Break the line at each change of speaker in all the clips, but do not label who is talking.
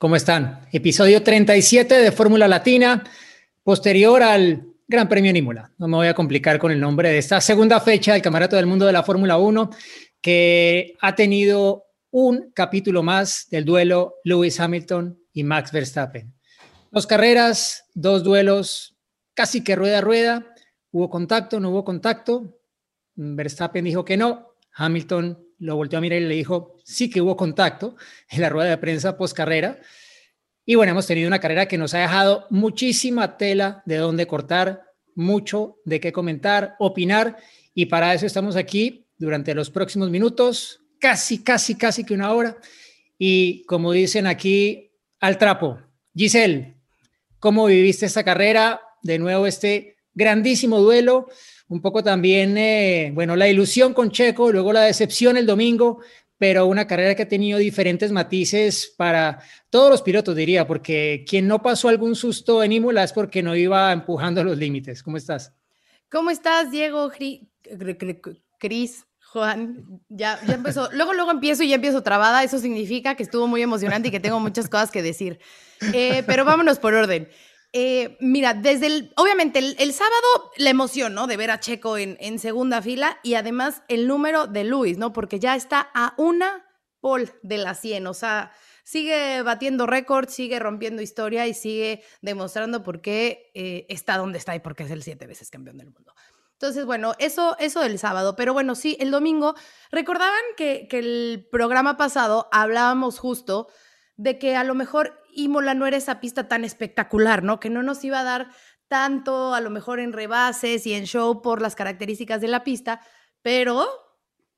¿cómo están? Episodio 37 de Fórmula Latina, posterior al Gran Premio Nímola. No me voy a complicar con el nombre de esta segunda fecha del Campeonato del Mundo de la Fórmula 1, que ha tenido un capítulo más del duelo Lewis Hamilton y Max Verstappen. Dos carreras, dos duelos, casi que rueda a rueda. Hubo contacto, no hubo contacto. Verstappen dijo que no. Hamilton lo volteó a mirar y le dijo, sí que hubo contacto en la rueda de prensa post carrera. Y bueno, hemos tenido una carrera que nos ha dejado muchísima tela de dónde cortar, mucho de qué comentar, opinar. Y para eso estamos aquí durante los próximos minutos, casi, casi, casi que una hora. Y como dicen aquí, al trapo. Giselle, ¿cómo viviste esta carrera? De nuevo, este grandísimo duelo un poco también, eh, bueno, la ilusión con Checo, luego la decepción el domingo, pero una carrera que ha tenido diferentes matices para todos los pilotos, diría, porque quien no pasó algún susto en Imola es porque no iba empujando los límites. ¿Cómo estás?
¿Cómo estás, Diego? Cris, Juan, ya, ya empezó. Luego, luego empiezo y ya empiezo trabada. Eso significa que estuvo muy emocionante y que tengo muchas cosas que decir. Eh, pero vámonos por orden. Eh, mira, desde el, obviamente el, sábado la emoción, ¿no? De ver a Checo en, en, segunda fila y además el número de Luis, ¿no? Porque ya está a una pole de la 100, o sea, sigue batiendo récords, sigue rompiendo historia y sigue demostrando por qué eh, está donde está y por qué es el siete veces campeón del mundo. Entonces, bueno, eso, eso del sábado. Pero bueno, sí, el domingo, recordaban que, que el programa pasado hablábamos justo de que a lo mejor Imola no era esa pista tan espectacular, ¿no? Que no nos iba a dar tanto, a lo mejor en rebases y en show por las características de la pista, pero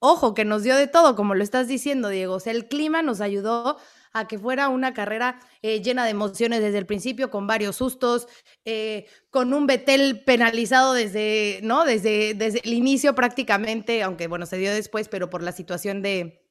ojo, que nos dio de todo, como lo estás diciendo, Diego. O sea, el clima nos ayudó a que fuera una carrera eh, llena de emociones desde el principio, con varios sustos, eh, con un Betel penalizado desde, ¿no? Desde, desde el inicio prácticamente, aunque bueno, se dio después, pero por la situación de,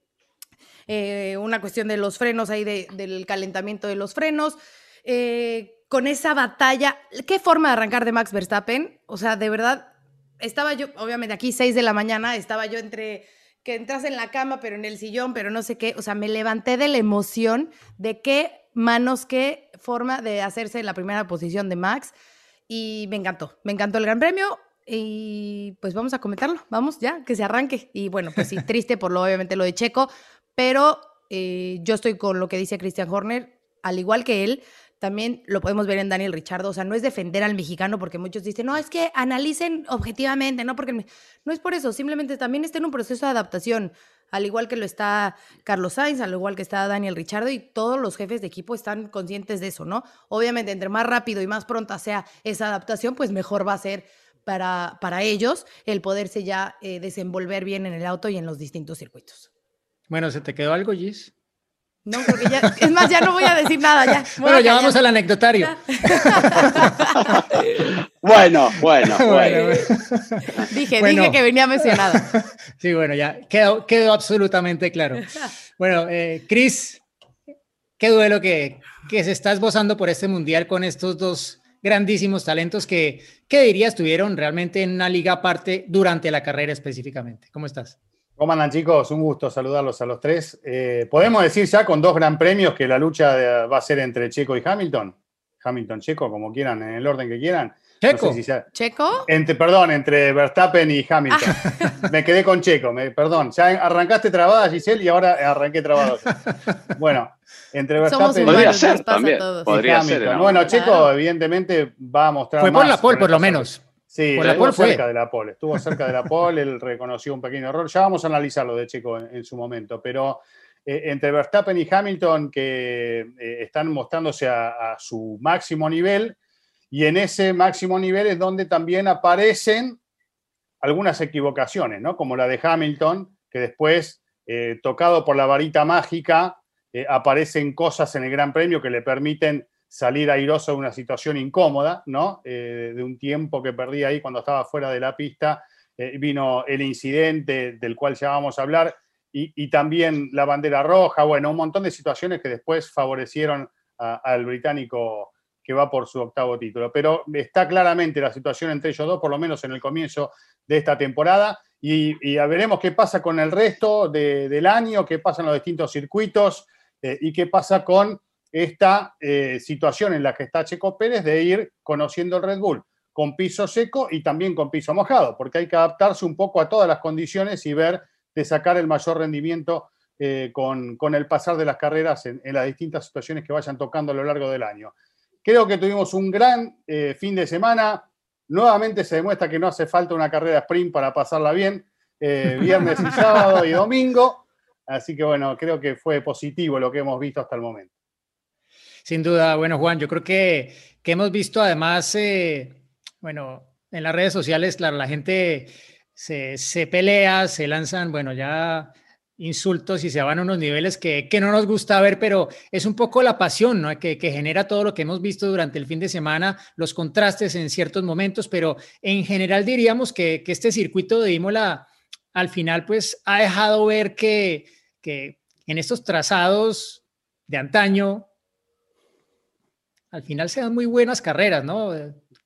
eh, una cuestión de los frenos ahí, del calentamiento de los frenos. Eh, con esa batalla, ¿qué forma de arrancar de Max Verstappen? O sea, de verdad, estaba yo, obviamente aquí 6 de la mañana, estaba yo entre que entras en la cama, pero en el sillón, pero no sé qué, o sea, me levanté de la emoción de qué manos, qué forma de hacerse la primera posición de Max y me encantó, me encantó el Gran Premio y pues vamos a comentarlo, vamos ya, que se arranque y bueno, pues sí, triste por lo obviamente lo de Checo, pero eh, yo estoy con lo que dice Christian Horner, al igual que él, también lo podemos ver en Daniel Richardo, o sea, no es defender al mexicano porque muchos dicen, no, es que analicen objetivamente, no porque no es por eso, simplemente también está en un proceso de adaptación, al igual que lo está Carlos Sainz, al igual que está Daniel Richardo y todos los jefes de equipo están conscientes de eso, ¿no? Obviamente, entre más rápido y más pronta sea esa adaptación, pues mejor va a ser para, para ellos el poderse ya eh, desenvolver bien en el auto y en los distintos circuitos.
Bueno, ¿se te quedó algo, Gis?
No, porque ya, es más, ya no voy a decir nada, ya.
Bueno, ya vamos al anecdotario.
bueno, bueno, bueno.
Dije, dije que venía mencionado.
Sí, bueno, ya quedó, quedó absolutamente claro. Bueno, eh, Cris, qué duelo que, que se está esbozando por este mundial con estos dos grandísimos talentos que, ¿qué dirías, tuvieron realmente en una liga aparte durante la carrera específicamente? ¿Cómo estás?
¿Cómo andan chicos? Un gusto saludarlos a los tres. Eh, ¿Podemos decir ya con dos gran premios que la lucha va a ser entre Checo y Hamilton? Hamilton, Checo, como quieran, en el orden que quieran.
Checo. ¿Checo?
Entre, perdón, entre Verstappen y Hamilton. Me quedé con Checo, perdón. Ya arrancaste trabada, Giselle, y ahora arranqué trabado. Bueno, entre Verstappen
Podría ser también. Podría ser,
Bueno, Checo, evidentemente, va a mostrar.
Fue
por
la pole, por lo menos.
Sí, estuvo cerca de la pole, estuvo cerca de la pole, él reconoció un pequeño error. Ya vamos a analizarlo de Checo en, su momento, pero eh, entre Verstappen y Hamilton que eh, están mostrándose a, su máximo nivel y en ese máximo nivel es donde también aparecen algunas equivocaciones, ¿no? Como la de Hamilton, que después, eh, tocado por la varita mágica, aparecen cosas en el Gran Premio que le permiten salir airoso de una situación incómoda, ¿no? Eh, de un tiempo que perdí ahí cuando estaba fuera de la pista, vino el incidente del cual ya vamos a hablar, y, también la bandera roja, bueno, un montón de situaciones que después favorecieron al británico que va por su octavo título. Pero está claramente la situación entre ellos dos, por lo menos en el comienzo de esta temporada, y, veremos qué pasa con el resto del año, qué pasa en los distintos circuitos eh, y qué pasa con esta eh, situación en la que está Checo Pérez de ir conociendo el Red Bull con piso seco y también con piso mojado, porque hay que adaptarse un poco a todas las condiciones y ver de sacar el mayor rendimiento eh, con, el pasar de las carreras en, las distintas situaciones que vayan tocando a lo largo del año. Creo que tuvimos un gran eh, fin de semana. Nuevamente se demuestra que no hace falta una carrera sprint para pasarla bien, eh, viernes y sábado y domingo. Así que bueno, creo que fue positivo lo que hemos visto hasta el momento.
Sin duda, bueno Juan, yo creo que, que hemos visto además, bueno, en las redes sociales, claro, la gente se, se pelea, se lanzan, bueno, ya insultos y se van a unos niveles que, que, no nos gusta ver, pero es un poco la pasión ¿no? que, que, genera todo lo que hemos visto durante el fin de semana, los contrastes en ciertos momentos, pero en general diríamos que, que este circuito de Imola al final pues ha dejado ver que, que en estos trazados de antaño, al final se dan muy buenas carreras, ¿no?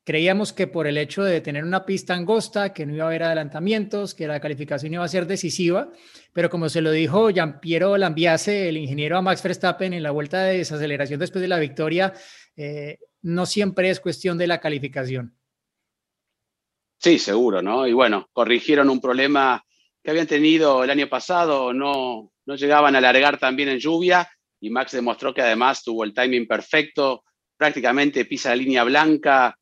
Creíamos que por el hecho de tener una pista angosta, que no iba a haber adelantamientos, que la calificación iba a ser decisiva, pero como se lo dijo Jean-Pierre Lambiase, el ingeniero a Max Verstappen en la vuelta de desaceleración después de la victoria, eh, no siempre es cuestión de la calificación.
Sí, seguro, ¿no? Y bueno, corrigieron un problema que habían tenido el año pasado, no, no llegaban a alargar también en lluvia y Max demostró que además tuvo el timing perfecto, prácticamente pisa la línea blanca,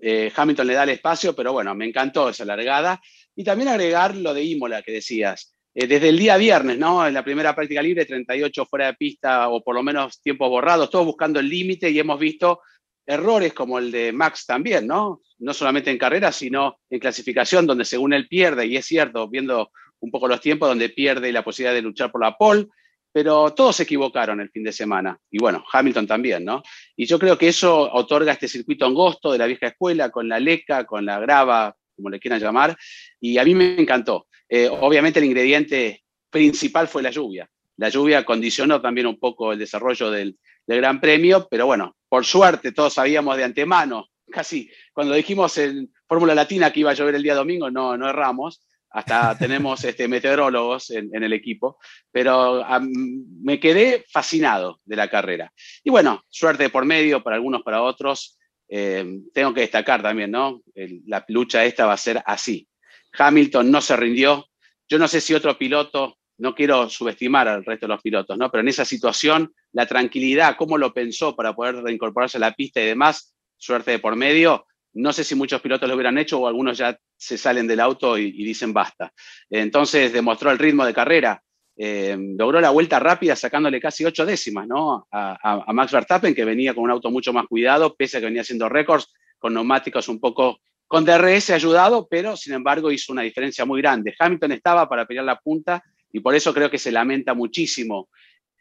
eh, Hamilton le da el espacio, pero bueno, me encantó esa largada. Y también agregar lo de Imola que decías. Eh, desde el día viernes, ¿no? En la primera práctica libre, 38 fuera de pista o por lo menos tiempos borrados, todos buscando el límite y hemos visto errores como el de Max también, ¿no? No solamente en carrera, sino en clasificación, donde según él pierde, y es cierto, viendo un poco los tiempos, donde pierde la posibilidad de luchar por la pole, pero todos se equivocaron el fin de semana. Y bueno, Hamilton también, ¿no? Y yo creo que eso otorga este circuito angosto de la vieja escuela, con la leca, con la grava, como le quieran llamar, y a mí me encantó. Eh, obviamente el ingrediente principal fue la lluvia. La lluvia condicionó también un poco el desarrollo del, del Gran Premio, pero bueno, por suerte todos sabíamos de antemano, casi cuando dijimos en Fórmula Latina que iba a llover el día domingo, no, no erramos hasta tenemos este, meteorólogos en, el equipo, pero me quedé fascinado de la carrera. Y bueno, suerte por medio para algunos, para otros. Eh, tengo que destacar también, ¿no? la lucha esta va a ser así. Hamilton no se rindió. Yo no sé si otro piloto, no quiero subestimar al resto de los pilotos, ¿no? Pero en esa situación, la tranquilidad, cómo lo pensó para poder reincorporarse a la pista y demás, suerte de por medio, no sé si muchos pilotos lo hubieran hecho o algunos ya se salen del auto y, dicen basta. Entonces demostró el ritmo de carrera. Eh, logró la vuelta rápida sacándole casi ocho décimas ¿no? A, Max Verstappen, que venía con un auto mucho más cuidado, pese a que venía haciendo récords, con neumáticos un poco con DRS ayudado, pero sin embargo hizo una diferencia muy grande. Hamilton estaba para pelear la punta y por eso creo que se lamenta muchísimo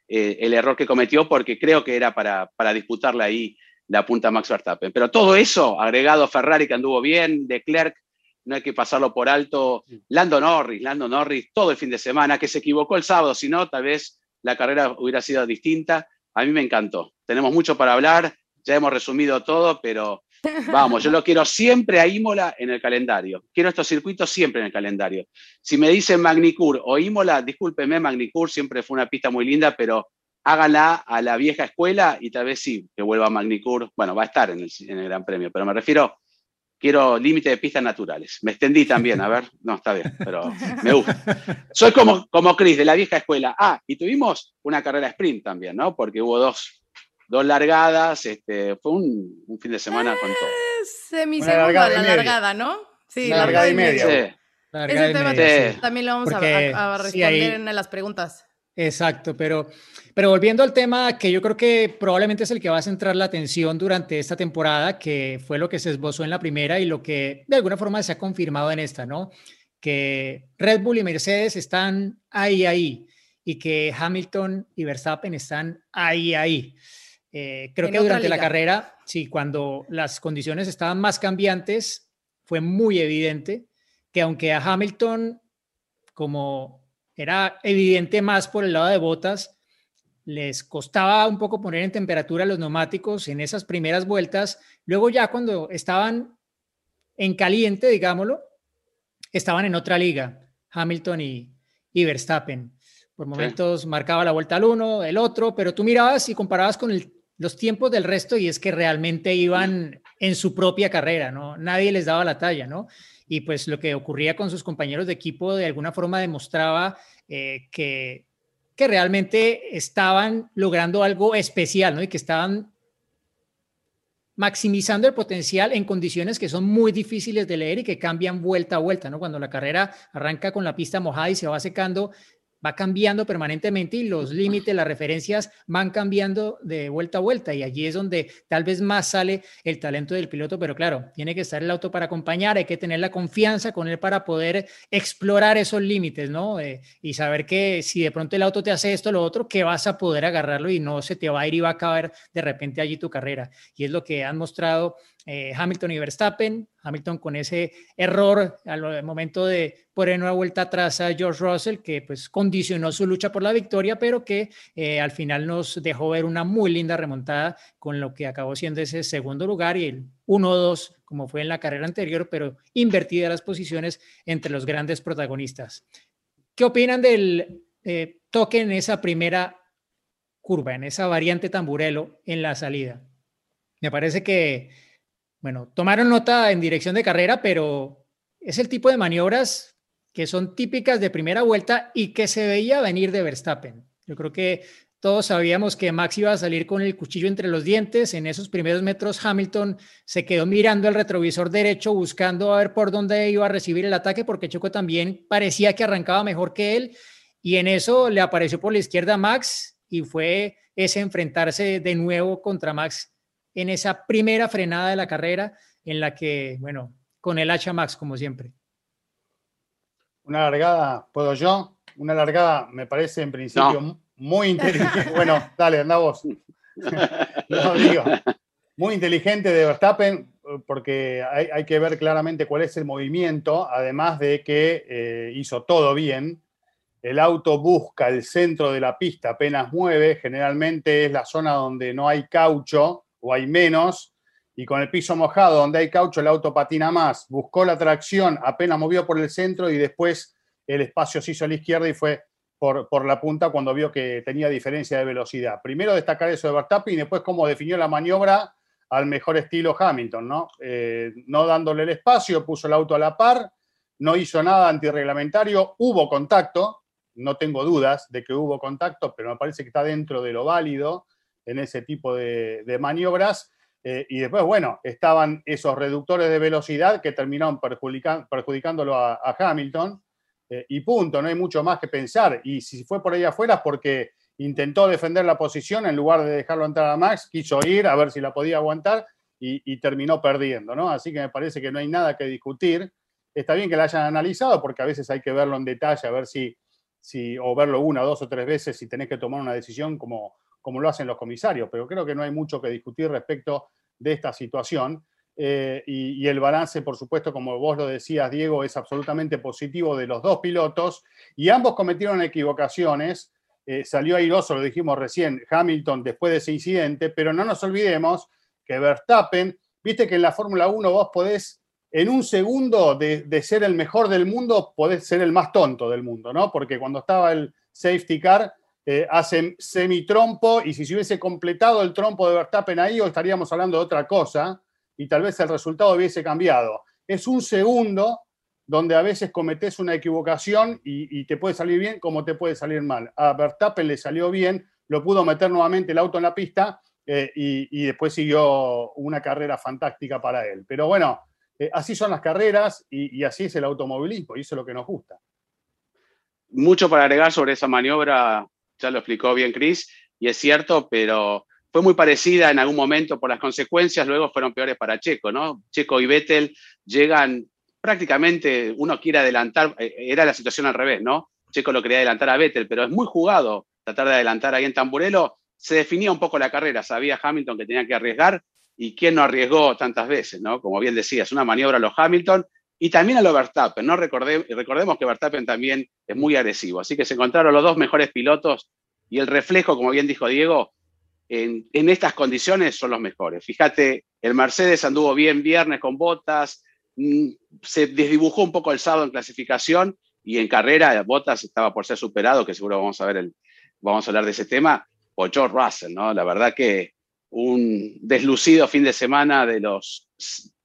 eh, el error que cometió, porque creo que era para, para disputarle ahí la punta Max Verstappen. Pero todo eso, agregado a Ferrari que anduvo bien, de Klerk, no hay que pasarlo por alto. Lando Norris, Lando Norris, todo el fin de semana, que se equivocó el sábado, si no, tal vez la carrera hubiera sido distinta. A mí me encantó. Tenemos mucho para hablar, ya hemos resumido todo, pero vamos, yo lo quiero siempre a Imola en el calendario. Quiero estos circuitos siempre en el calendario. Si me dicen Magnicur o Imola, discúlpeme, Magnicur siempre fue una pista muy linda, pero háganla a la vieja escuela y tal vez sí, que vuelva a Magnicur. Bueno, va a estar en el, Gran Premio, pero me refiero, quiero límite de pistas naturales. Me extendí también, a ver, no, está bien, pero me gusta. Soy como, como Chris, de la vieja escuela. Ah, y tuvimos una carrera sprint también, ¿no? Porque hubo dos, dos largadas, este, fue un, fin de semana con todo.
Eh, Semisegunda la largada, ¿no?
Sí, la largada y media.
Sí. Ese tema también lo vamos a, responder en las preguntas.
Exacto, pero, pero volviendo al tema que yo creo que probablemente es el que va a centrar la atención durante esta temporada, que fue lo que se esbozó en la primera y lo que de alguna forma se ha confirmado en esta, ¿no? Que Red Bull y Mercedes están ahí, ahí. y que Hamilton y Verstappen están ahí, ahí. Eh, creo que durante la carrera, sí, cuando las condiciones estaban más cambiantes, fue muy evidente que aunque a Hamilton, como era evidente más por el lado de botas, les costaba un poco poner en temperatura los neumáticos en esas primeras vueltas, luego ya cuando estaban en caliente, digámoslo, estaban en otra liga, Hamilton y, y Verstappen. Por momentos marcaba la vuelta al uno, el otro, pero tú mirabas y comparabas con el los tiempos del resto y es que realmente iban en su propia carrera, ¿no? Nadie les daba la talla, ¿no? Y pues lo que ocurría con sus compañeros de equipo de alguna forma demostraba eh, que, que realmente estaban logrando algo especial, ¿no? Y que estaban maximizando el potencial en condiciones que son muy difíciles de leer y que cambian vuelta a vuelta, ¿no? Cuando la carrera arranca con la pista mojada y se va secando, va cambiando permanentemente y los límites, las referencias van cambiando de vuelta a vuelta y allí es donde tal vez más sale el talento del piloto, pero claro, tiene que estar el auto para acompañar, hay que tener la confianza con él para poder explorar esos límites, ¿no? Eh, y saber que si de pronto el auto te hace esto, lo otro, que vas a poder agarrarlo y no se te va a ir y va a acabar de repente allí tu carrera. Y es lo que han mostrado eh, Hamilton y Verstappen, Hamilton con ese error al momento de poner una vuelta atrás a George Russell, que pues condicionó su lucha por la victoria, pero que eh, al final nos dejó ver una muy linda remontada con lo que acabó siendo ese segundo lugar y el 1-2, como fue en la carrera anterior, pero invertida las posiciones entre los grandes protagonistas. ¿Qué opinan del eh, toque en esa primera curva, en esa variante tamburelo en la salida? Me parece que bueno, tomaron nota en dirección de carrera, pero es el tipo de maniobras que son típicas de primera vuelta y que se veía venir de Verstappen. Yo creo que todos sabíamos que Max iba a salir con el cuchillo entre los dientes. En esos primeros metros, Hamilton se quedó mirando el retrovisor derecho, buscando a ver por dónde iba a recibir el ataque, porque Choco también parecía que arrancaba mejor que él. Y en eso le apareció por la izquierda Max y fue ese enfrentarse de nuevo contra Max en esa primera frenada de la carrera en la que, bueno, con el hacha Max, como siempre.
Una largada, ¿puedo yo? Una largada me parece en principio muy inteligente. bueno, dale, anda vos. no, digo, muy inteligente de Verstappen, porque hay, que ver claramente cuál es el movimiento, además de que eh, hizo todo bien. El auto busca el centro de la pista, apenas mueve, generalmente es la zona donde no hay caucho, o hay menos, y con el piso mojado, donde hay caucho, el auto patina más. Buscó la tracción, apenas movió por el centro y después el espacio se hizo a la izquierda y fue por, la punta cuando vio que tenía diferencia de velocidad. Primero destacar eso de Verstappen y después cómo definió la maniobra al mejor estilo Hamilton, ¿no? Eh, no dándole el espacio, puso el auto a la par, no hizo nada antirreglamentario, hubo contacto, no tengo dudas de que hubo contacto, pero me parece que está dentro de lo válido en ese tipo de, maniobras. Eh, y después, bueno, estaban esos reductores de velocidad que terminaron perjudicándolo a, Hamilton. Eh, y punto, no hay mucho más que pensar. Y si fue por ahí afuera porque intentó defender la posición en lugar de dejarlo entrar a Max, quiso ir a ver si la podía aguantar y, terminó perdiendo, ¿no? Así que me parece que no hay nada que discutir. Está bien que la hayan analizado porque a veces hay que verlo en detalle, a ver si, si o verlo una, dos o tres veces si tenés que tomar una decisión como, como lo hacen los comisarios, pero creo que no hay mucho que discutir respecto de esta situación. Eh, y, el balance, por supuesto, como vos lo decías, Diego, es absolutamente positivo de los dos pilotos y ambos cometieron equivocaciones. Eh, salió airoso, lo dijimos recién, Hamilton después de ese incidente, pero no nos olvidemos que Verstappen, viste que en la Fórmula 1 vos podés, en un segundo de, de, ser el mejor del mundo, podés ser el más tonto del mundo, ¿no? Porque cuando estaba el safety car, eh, hace semi-trompo y si se hubiese completado el trompo de Verstappen ahí, hoy estaríamos hablando de otra cosa y tal vez el resultado hubiese cambiado. Es un segundo donde a veces cometes una equivocación y, te puede salir bien como te puede salir mal. A Verstappen le salió bien, lo pudo meter nuevamente el auto en la pista eh, y, después siguió una carrera fantástica para él. Pero bueno, eh, así son las carreras y, y así es el automovilismo y eso es lo que nos gusta.
Mucho para agregar sobre esa maniobra ya lo explicó bien Chris, y es cierto, pero fue muy parecida en algún momento por las consecuencias, luego fueron peores para Checo, ¿no? Checo y Vettel llegan prácticamente, uno quiere adelantar, eh, era la situación al revés, ¿no? Checo lo quería adelantar a Vettel, pero es muy jugado tratar de adelantar ahí en Tamburelo. Se definía un poco la carrera, sabía Hamilton que tenía que arriesgar y quién no arriesgó tantas veces, ¿no? Como bien decías, una maniobra a los Hamilton y también a los Verstappen, ¿no? recordemos que Verstappen también es muy agresivo, así que se encontraron los dos mejores pilotos y el reflejo, como bien dijo Diego, en, estas condiciones son los mejores. Fíjate, el Mercedes anduvo bien viernes con botas, mm, se desdibujó un poco el sábado en clasificación y en carrera Botas estaba por ser superado, que seguro vamos a ver el, vamos a hablar de ese tema, o George Russell, ¿no? La verdad que un deslucido fin de semana de los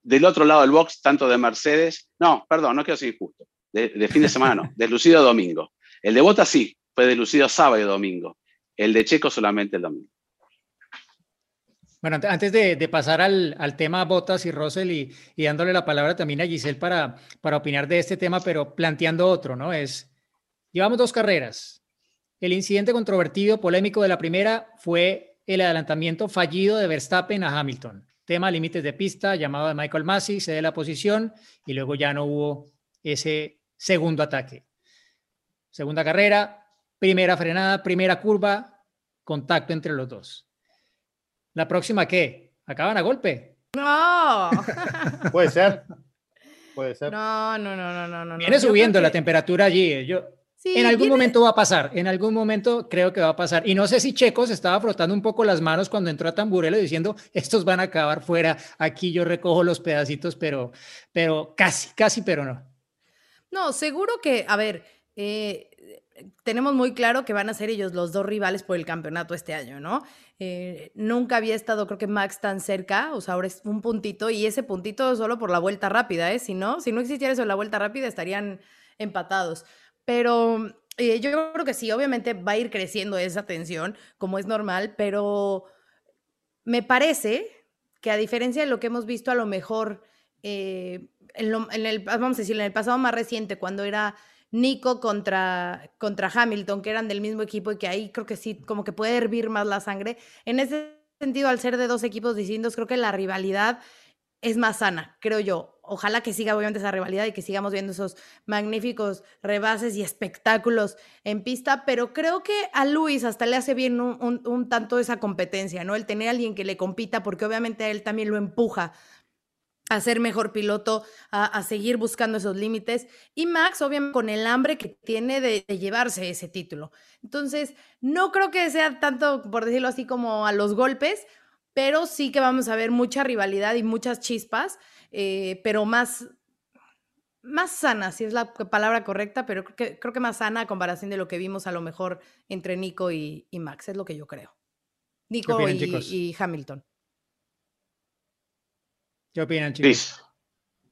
del otro lado del box, tanto de Mercedes, no, perdón, no quiero ser injusto, de, fin de semana no, deslucido domingo. El de Botas sí, fue deslucido sábado y domingo. El de Checo solamente el domingo.
Bueno, antes de, pasar al, tema Botas y Russell y, dándole la palabra también a Giselle para, para opinar de este tema, pero planteando otro, ¿no? Es, llevamos dos carreras. El incidente controvertido, polémico de la primera fue el adelantamiento fallido de Verstappen a Hamilton. Tema límites de pista, llamado de Michael Massey, se la posición y luego ya no hubo ese segundo ataque. Segunda carrera, primera frenada, primera curva, contacto entre los dos. ¿La próxima qué? ¿Acaban a golpe?
No.
Puede ser. Puede ser.
No, no, no, no, no.
Viene subiendo la temperatura allí. Yo, en algún momento va a pasar, en algún momento creo que va a pasar. Y no sé si Checo se estaba frotando un poco las manos cuando entró a Tamburelo diciendo, estos van a acabar fuera, aquí yo recojo los pedacitos, pero, pero casi, casi, pero no.
No, seguro que, a ver, eh, tenemos muy claro que van a ser ellos los dos rivales por el campeonato este año, ¿no? Eh, nunca había estado, creo que Max tan cerca, o sea, ahora es un puntito y ese puntito solo por la vuelta rápida, ¿eh? Si no, si no existiera eso en la vuelta rápida estarían empatados. Pero eh, yo creo que sí, obviamente va a ir creciendo esa tensión, como es normal, pero me parece que a diferencia de lo que hemos visto a lo mejor en, en el, vamos a en el pasado más reciente, cuando era Nico contra, contra Hamilton, que eran del mismo equipo y que ahí creo que sí, como que puede hervir más la sangre. En ese sentido, al ser de dos equipos distintos, creo que la rivalidad es más sana, creo yo. Ojalá que siga obviamente esa rivalidad y que sigamos viendo esos magníficos rebases y espectáculos en pista, pero creo que a Luis hasta le hace bien un, tanto esa competencia, ¿no? El tener a alguien que le compita, porque obviamente a él también lo empuja a ser mejor piloto, a, seguir buscando esos límites. Y Max, obviamente, con el hambre que tiene de, llevarse ese título. Entonces, no creo que sea tanto, por decirlo así, como a los golpes, pero sí que vamos a ver mucha rivalidad y muchas chispas, eh, pero más, más sana, si es la palabra correcta, pero creo que, creo que más sana a comparación de lo que vimos a lo mejor entre Nico y, Max, es lo que yo creo. Nico y Hamilton.
¿Qué opinan, chicos?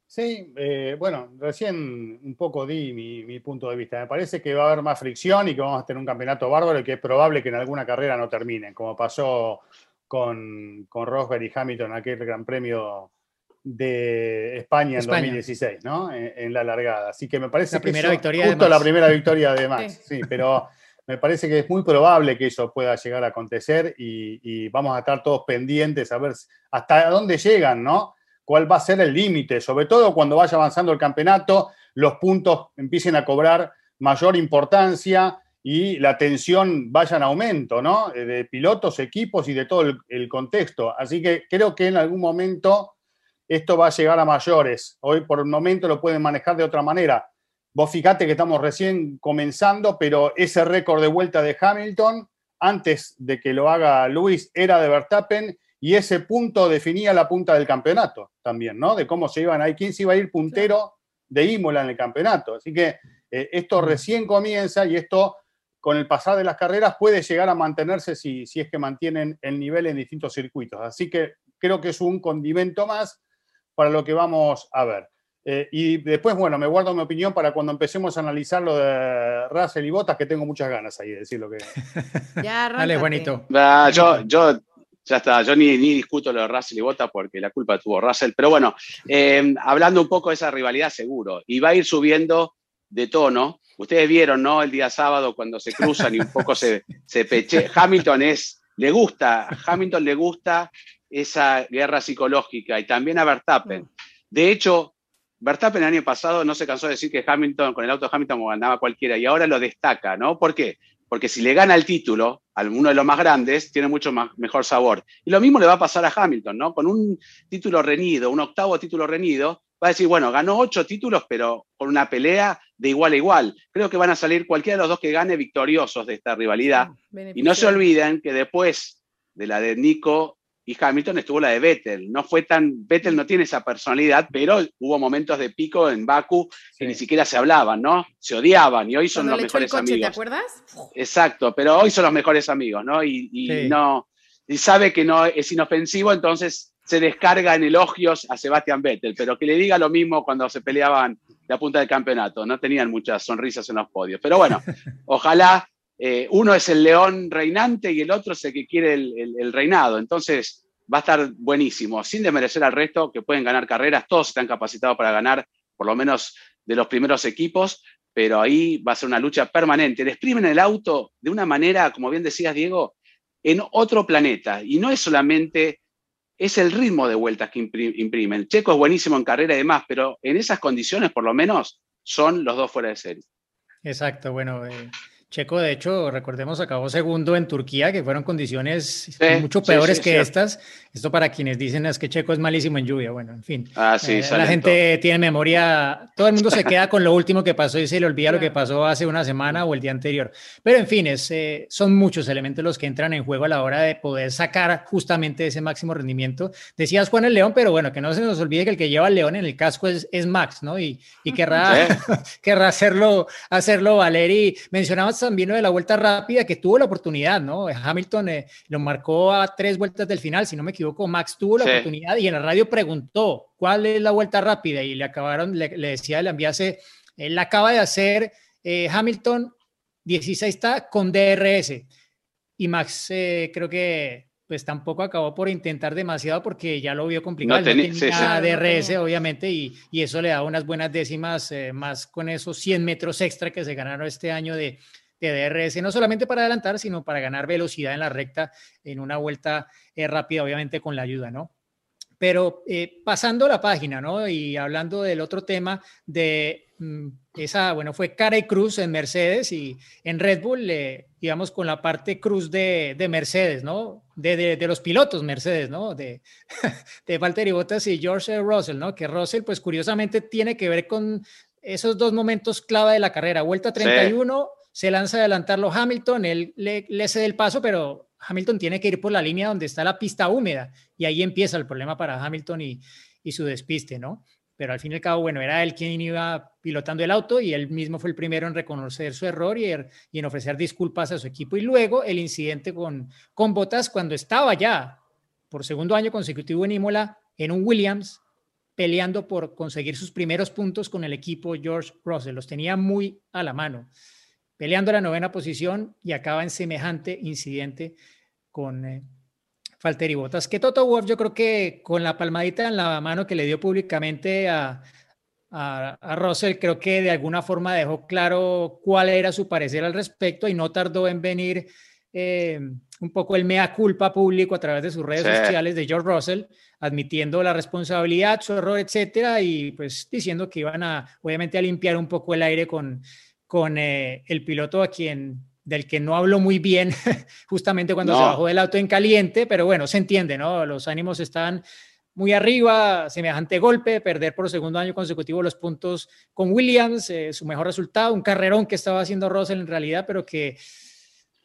Sí, eh, bueno, recién un poco di mi, punto de vista. Me parece que va a haber más fricción y que vamos a tener un campeonato bárbaro y que es probable que en alguna carrera no terminen, como pasó con, con Rosberg y Hamilton en aquel Gran Premio de España en 2016, ¿no? En, la largada. Así que me parece
la
que
primera victoria
justo la primera victoria de Max, sí, pero me parece que es muy probable que eso pueda llegar a acontecer y, y vamos a estar todos pendientes a ver hasta dónde llegan, ¿no? cuál va a ser el límite, sobre todo cuando vaya avanzando el campeonato, los puntos empiecen a cobrar mayor importancia y la tensión vaya en aumento, ¿no? Eh, de pilotos, equipos y de todo el, contexto. Así que creo que en algún momento esto va a llegar a mayores. Hoy por el momento lo pueden manejar de otra manera. Vos fíjate que estamos recién comenzando, pero ese récord de vuelta de Hamilton, antes de que lo haga Luis, era de Verstappen y ese punto definía la punta del campeonato también, ¿no? De cómo se iban ahí, quién se iba a ir puntero de Imola en el campeonato. Así que eh, esto recién comienza y esto con el pasar de las carreras puede llegar a mantenerse si, si es que mantienen el nivel en distintos circuitos. Así que creo que es un condimento más para lo que vamos a ver. Eh, y después, bueno, me guardo mi opinión para cuando empecemos a analizar lo de Russell y Botas, que tengo muchas ganas ahí de decir lo que.
Ya, Dale, bonito.
yo, yo ya está, yo ni, ni, discuto lo de Russell y Bota porque la culpa tuvo Russell. Pero bueno, eh, hablando un poco de esa rivalidad, seguro. Y va a ir subiendo de tono. Ustedes vieron, ¿no? El día sábado cuando se cruzan y un poco se, se peche. Hamilton es, le gusta, Hamilton le gusta esa guerra psicológica y también a Verstappen. De hecho, Verstappen el año pasado no se cansó de decir que Hamilton, con el auto de Hamilton ganaba cualquiera, y ahora lo destaca, ¿no? ¿Por qué? Porque si le gana el título a uno de los más grandes, tiene mucho más, mejor sabor. Y lo mismo le va a pasar a Hamilton, ¿no? Con un título reñido, un octavo título reñido, va a decir, bueno, ganó ocho títulos, pero con una pelea de igual a igual. Creo que van a salir cualquiera de los dos que gane victoriosos de esta rivalidad. Y no se olviden que después de la de Nico y Hamilton estuvo la de Vettel. No fue tan, Vettel no tiene esa personalidad, pero hubo momentos de pico en Baku que ni siquiera se hablaban, ¿no? Se odiaban y hoy son los mejores amigos. ¿Te
acuerdas?
Exacto, pero hoy son los mejores amigos, ¿no? Y, no y sabe que no es inofensivo, entonces se descarga en elogios a Sebastian Vettel, pero que le diga lo mismo cuando se peleaban la punta del campeonato. No tenían muchas sonrisas en los podios. Pero bueno, ojalá eh, uno es el león reinante y el otro es el que quiere el, reinado. Entonces va a estar buenísimo, sin desmerecer al resto, que pueden ganar carreras, todos están capacitados para ganar, por lo menos de los primeros equipos, pero ahí va a ser una lucha permanente. Le exprimen el auto de una manera, como bien decías, Diego, en otro planeta. Y no es solamente es el ritmo de vueltas que imprimen. Checo es buenísimo en carrera y demás, pero en esas condiciones, por lo menos, son los dos fuera de serie.
Exacto, bueno, eh, Checo, de hecho, recordemos, acabó segundo en Turquía, que fueron condiciones mucho peores que estas. Esto para quienes dicen es que Checo es malísimo en lluvia. Bueno, en fin.
Ah, sí,
eh, la gente tiene memoria, todo el mundo se queda con lo último que pasó y se le olvida lo que pasó hace una semana o el día anterior. Pero en fin, es, eh, son muchos elementos los que entran en juego a la hora de poder sacar justamente ese máximo rendimiento. Decías Juan el León, pero bueno, que no se nos olvide que el que lleva el León en el casco es, es Max, ¿no? Y, y querrá, querrá hacerlo, hacerlo valer. Y mencionabas también de la vuelta rápida que tuvo la oportunidad, ¿no? Hamilton eh, lo marcó a tres vueltas del final, si no me equivoco, Max tuvo la oportunidad y en la radio preguntó cuál es la vuelta rápida y le acabaron, le, decía, le enviase, él acaba de hacer eh, Hamilton 16 está con DRS y Max eh, creo que pues tampoco acabó por intentar demasiado porque ya lo vio complicado. No, tenía DRS, obviamente, y, y, eso le da unas buenas décimas más con esos 100 metros extra que se ganaron este año de, de DRS, no solamente para adelantar, sino para ganar velocidad en la recta en una vuelta eh, rápida, obviamente con la ayuda, ¿no? Pero eh, pasando la página, ¿no? Y hablando del otro tema de mm, esa, bueno, fue cara y cruz en Mercedes y en Red Bull, eh, digamos, con la parte cruz de, de Mercedes, ¿no? De, de, los pilotos Mercedes, ¿no? De, de Valtteri Bottas y George Russell, ¿no? Que Russell, pues curiosamente tiene que ver con esos dos momentos clave de la carrera, vuelta 31 se lanza a adelantarlo Hamilton, él le, le cede el paso, pero Hamilton tiene que ir por la línea donde está la pista húmeda y ahí empieza el problema para Hamilton y, y su despiste, ¿no? Pero al fin y al cabo, bueno, era él quien iba pilotando el auto y él mismo fue el primero en reconocer su error y, er, y en ofrecer disculpas a su equipo. Y luego el incidente con, con Bottas cuando estaba ya por segundo año consecutivo en Imola en un Williams peleando por conseguir sus primeros puntos con el equipo George Russell. Los tenía muy a la mano peleando la novena posición y acaba en semejante incidente con eh, Falteri Bottas. Que Toto Wolff, yo creo que con la palmadita en la mano que le dio públicamente a, a, Russell, creo que de alguna forma dejó claro cuál era su parecer al respecto y no tardó en venir eh, un poco el mea culpa público a través de sus redes sociales de George Russell, admitiendo la responsabilidad, su error, etcétera, y pues diciendo que iban a, obviamente, a limpiar un poco el aire con con eh, el piloto a quien del que no habló muy bien justamente cuando se bajó del auto en caliente, pero bueno, se entiende, ¿no? Los ánimos están muy arriba, semejante golpe, perder por segundo año consecutivo los puntos con Williams, eh, su mejor resultado, un carrerón que estaba haciendo Russell en realidad, pero que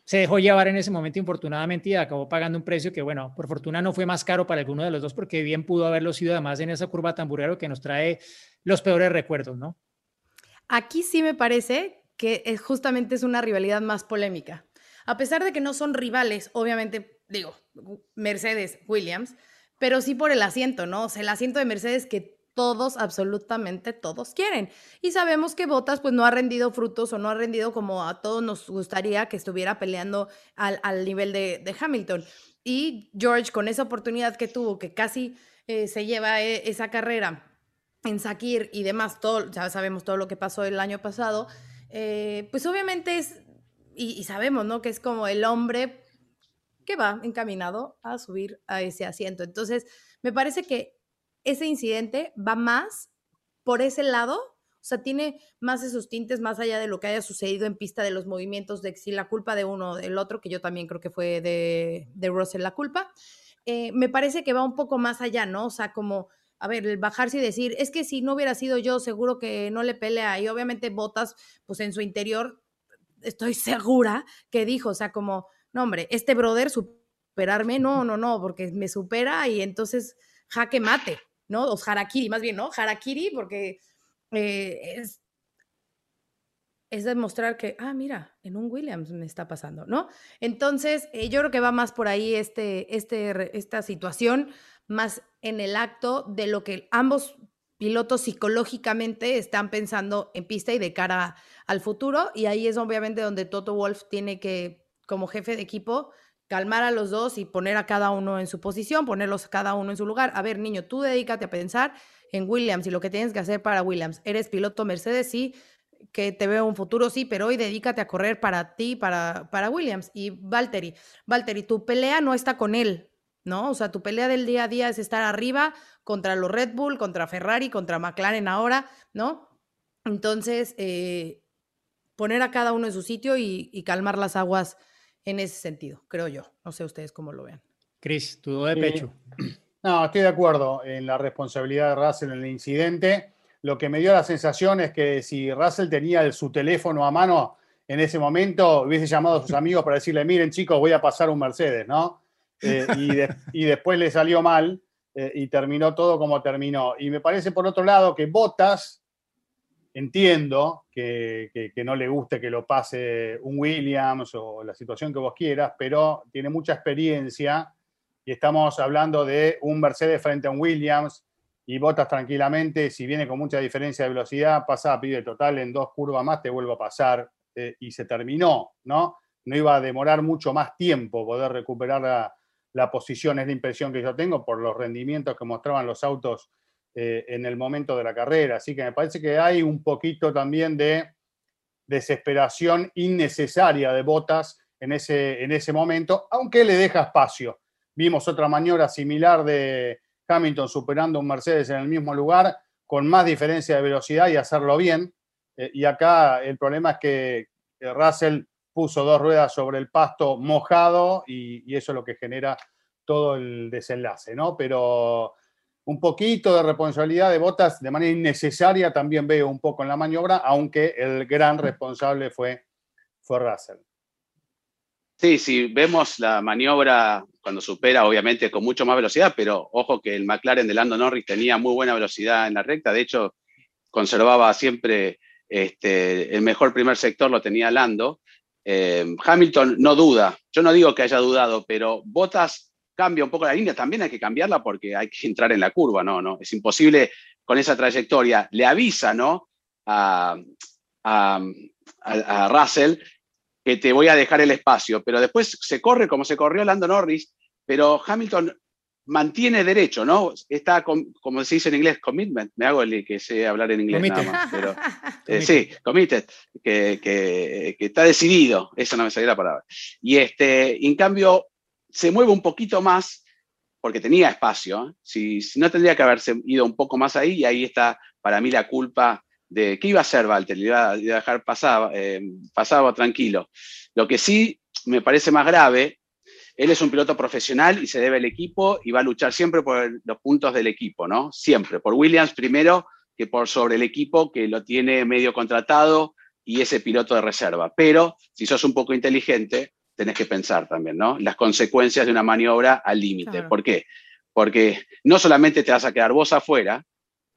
se dejó llevar en ese momento infortunadamente y acabó pagando un precio que, bueno, por fortuna no fue más caro para alguno de los dos porque bien pudo haberlo sido además en esa curva tamburero que nos trae los peores recuerdos, ¿no?
Aquí sí me parece que justamente es una rivalidad más polémica. A pesar de que no son rivales, obviamente, digo, Mercedes, Williams, pero sí por el asiento, ¿no? O sea, el asiento de Mercedes que todos, absolutamente todos quieren. Y sabemos que Bottas pues no ha rendido frutos o no ha rendido como a todos nos gustaría que estuviera peleando al, nivel de, Hamilton. Y George con esa oportunidad que tuvo, que casi eh, se lleva eh, esa carrera en Sakir y demás, todo, ya sabemos todo lo que pasó el año pasado, eh, pues obviamente es, y, sabemos, ¿no? Que es como el hombre que va encaminado a subir a ese asiento. Entonces, me parece que ese incidente va más por ese lado, o sea, tiene más esos tintes más allá de lo que haya sucedido en pista de los movimientos de si la culpa de uno o del otro, que yo también creo que fue de, de Russell la culpa. Eh, me parece que va un poco más allá, ¿no? O sea, como, a ver, el bajarse y decir, es que si no hubiera sido yo, seguro que no le pelea. Y obviamente Botas, pues en su interior, estoy segura que dijo, o sea, como, no, hombre, este brother superarme, no, no, no, porque me supera y entonces jaque mate, ¿no? O harakiri, más bien, ¿no? Harakiri, porque eh, es, es demostrar que, ah, mira, en un Williams me está pasando, ¿no? Entonces, eh, yo creo que va más por ahí este, este, esta situación, más en el acto de lo que ambos pilotos psicológicamente están pensando en pista y de cara al futuro, y ahí es obviamente donde Toto Wolf tiene que, como jefe de equipo, calmar a los dos y poner a cada uno en su posición, ponerlos cada uno en su lugar. A ver, niño, tú dedícate a pensar en Williams y lo que tienes que hacer para Williams. Eres piloto Mercedes, sí, que te veo un futuro, sí, pero hoy dedícate a correr para ti, para, para Williams. Y Valtteri, Valtteri, tu pelea no está con él, ¿no? O sea, tu pelea del día a día es estar arriba contra los Red Bull, contra Ferrari, contra McLaren ahora, ¿no? Entonces, eh, poner a cada uno en su sitio y, calmar las aguas en ese sentido, creo yo. No sé ustedes cómo lo vean.
Cris, tu de pecho.
No, estoy de acuerdo en la responsabilidad de Russell en el incidente. Lo que me dio la sensación es que si Russell tenía su teléfono a mano en ese momento, hubiese llamado a sus amigos para decirle, miren chicos, voy a pasar un Mercedes, ¿no? Eh, y, después le salió mal eh, y terminó todo como terminó. Y me parece, por otro lado, que Bottas, entiendo que, que, no le guste que lo pase un Williams o la situación que vos quieras, pero tiene mucha experiencia y estamos hablando de un Mercedes frente a un Williams y Botas tranquilamente, si viene con mucha diferencia de velocidad, pasa pide total en dos curvas más, te vuelvo a pasar eh, y se terminó, ¿no? No iba a demorar mucho más tiempo poder recuperar la, la posición, es la impresión que yo tengo por los rendimientos que mostraban los autos eh, en el momento de la carrera. Así que me parece que hay un poquito también de desesperación innecesaria de Botas en ese, en ese momento, aunque le deja espacio. Vimos otra maniobra similar de Hamilton superando un Mercedes en el mismo lugar, con más diferencia de velocidad y hacerlo bien. Eh, y acá el problema es que Russell puso dos ruedas sobre el pasto mojado y, eso es lo que genera todo el desenlace, ¿no? Pero un poquito de responsabilidad de Botas de manera innecesaria también veo un poco en la maniobra, aunque el gran responsable fue, fue Russell.
Sí, sí, vemos la maniobra cuando supera, obviamente, con mucho más velocidad, pero ojo que el McLaren de Lando Norris tenía muy buena velocidad en la recta, de hecho, conservaba siempre este, el mejor primer sector, lo tenía Lando. Eh, Hamilton no duda, yo no digo que haya dudado, pero Bottas cambia un poco la línea, también hay que cambiarla porque hay que entrar en la curva, ¿no? no es imposible con esa trayectoria. Le avisa, ¿no? A, a, a Russell que te voy a dejar el espacio, pero después se corre como se corrió Lando Norris, pero Hamilton mantiene derecho, ¿no? Está, como se dice en inglés, commitment, me hago el que sé hablar en inglés nada más, pero eh, sí, committed, que, que, está decidido, eso no me salía la palabra. Y este, en cambio, se mueve un poquito más porque tenía espacio, ¿eh? si, si, no tendría que haberse ido un poco más ahí, y ahí está para mí la culpa de qué iba a hacer Walter, le iba a dejar pasado, eh, pasado tranquilo. Lo que sí me parece más grave, él es un piloto profesional y se debe al equipo y va a luchar siempre por los puntos del equipo, ¿no? Siempre, por Williams primero que por sobre el equipo que lo tiene medio contratado y ese piloto de reserva. Pero si sos un poco inteligente, tenés que pensar también, ¿no? Las consecuencias de una maniobra al límite. ¿Por qué? Porque no solamente te vas a quedar vos afuera,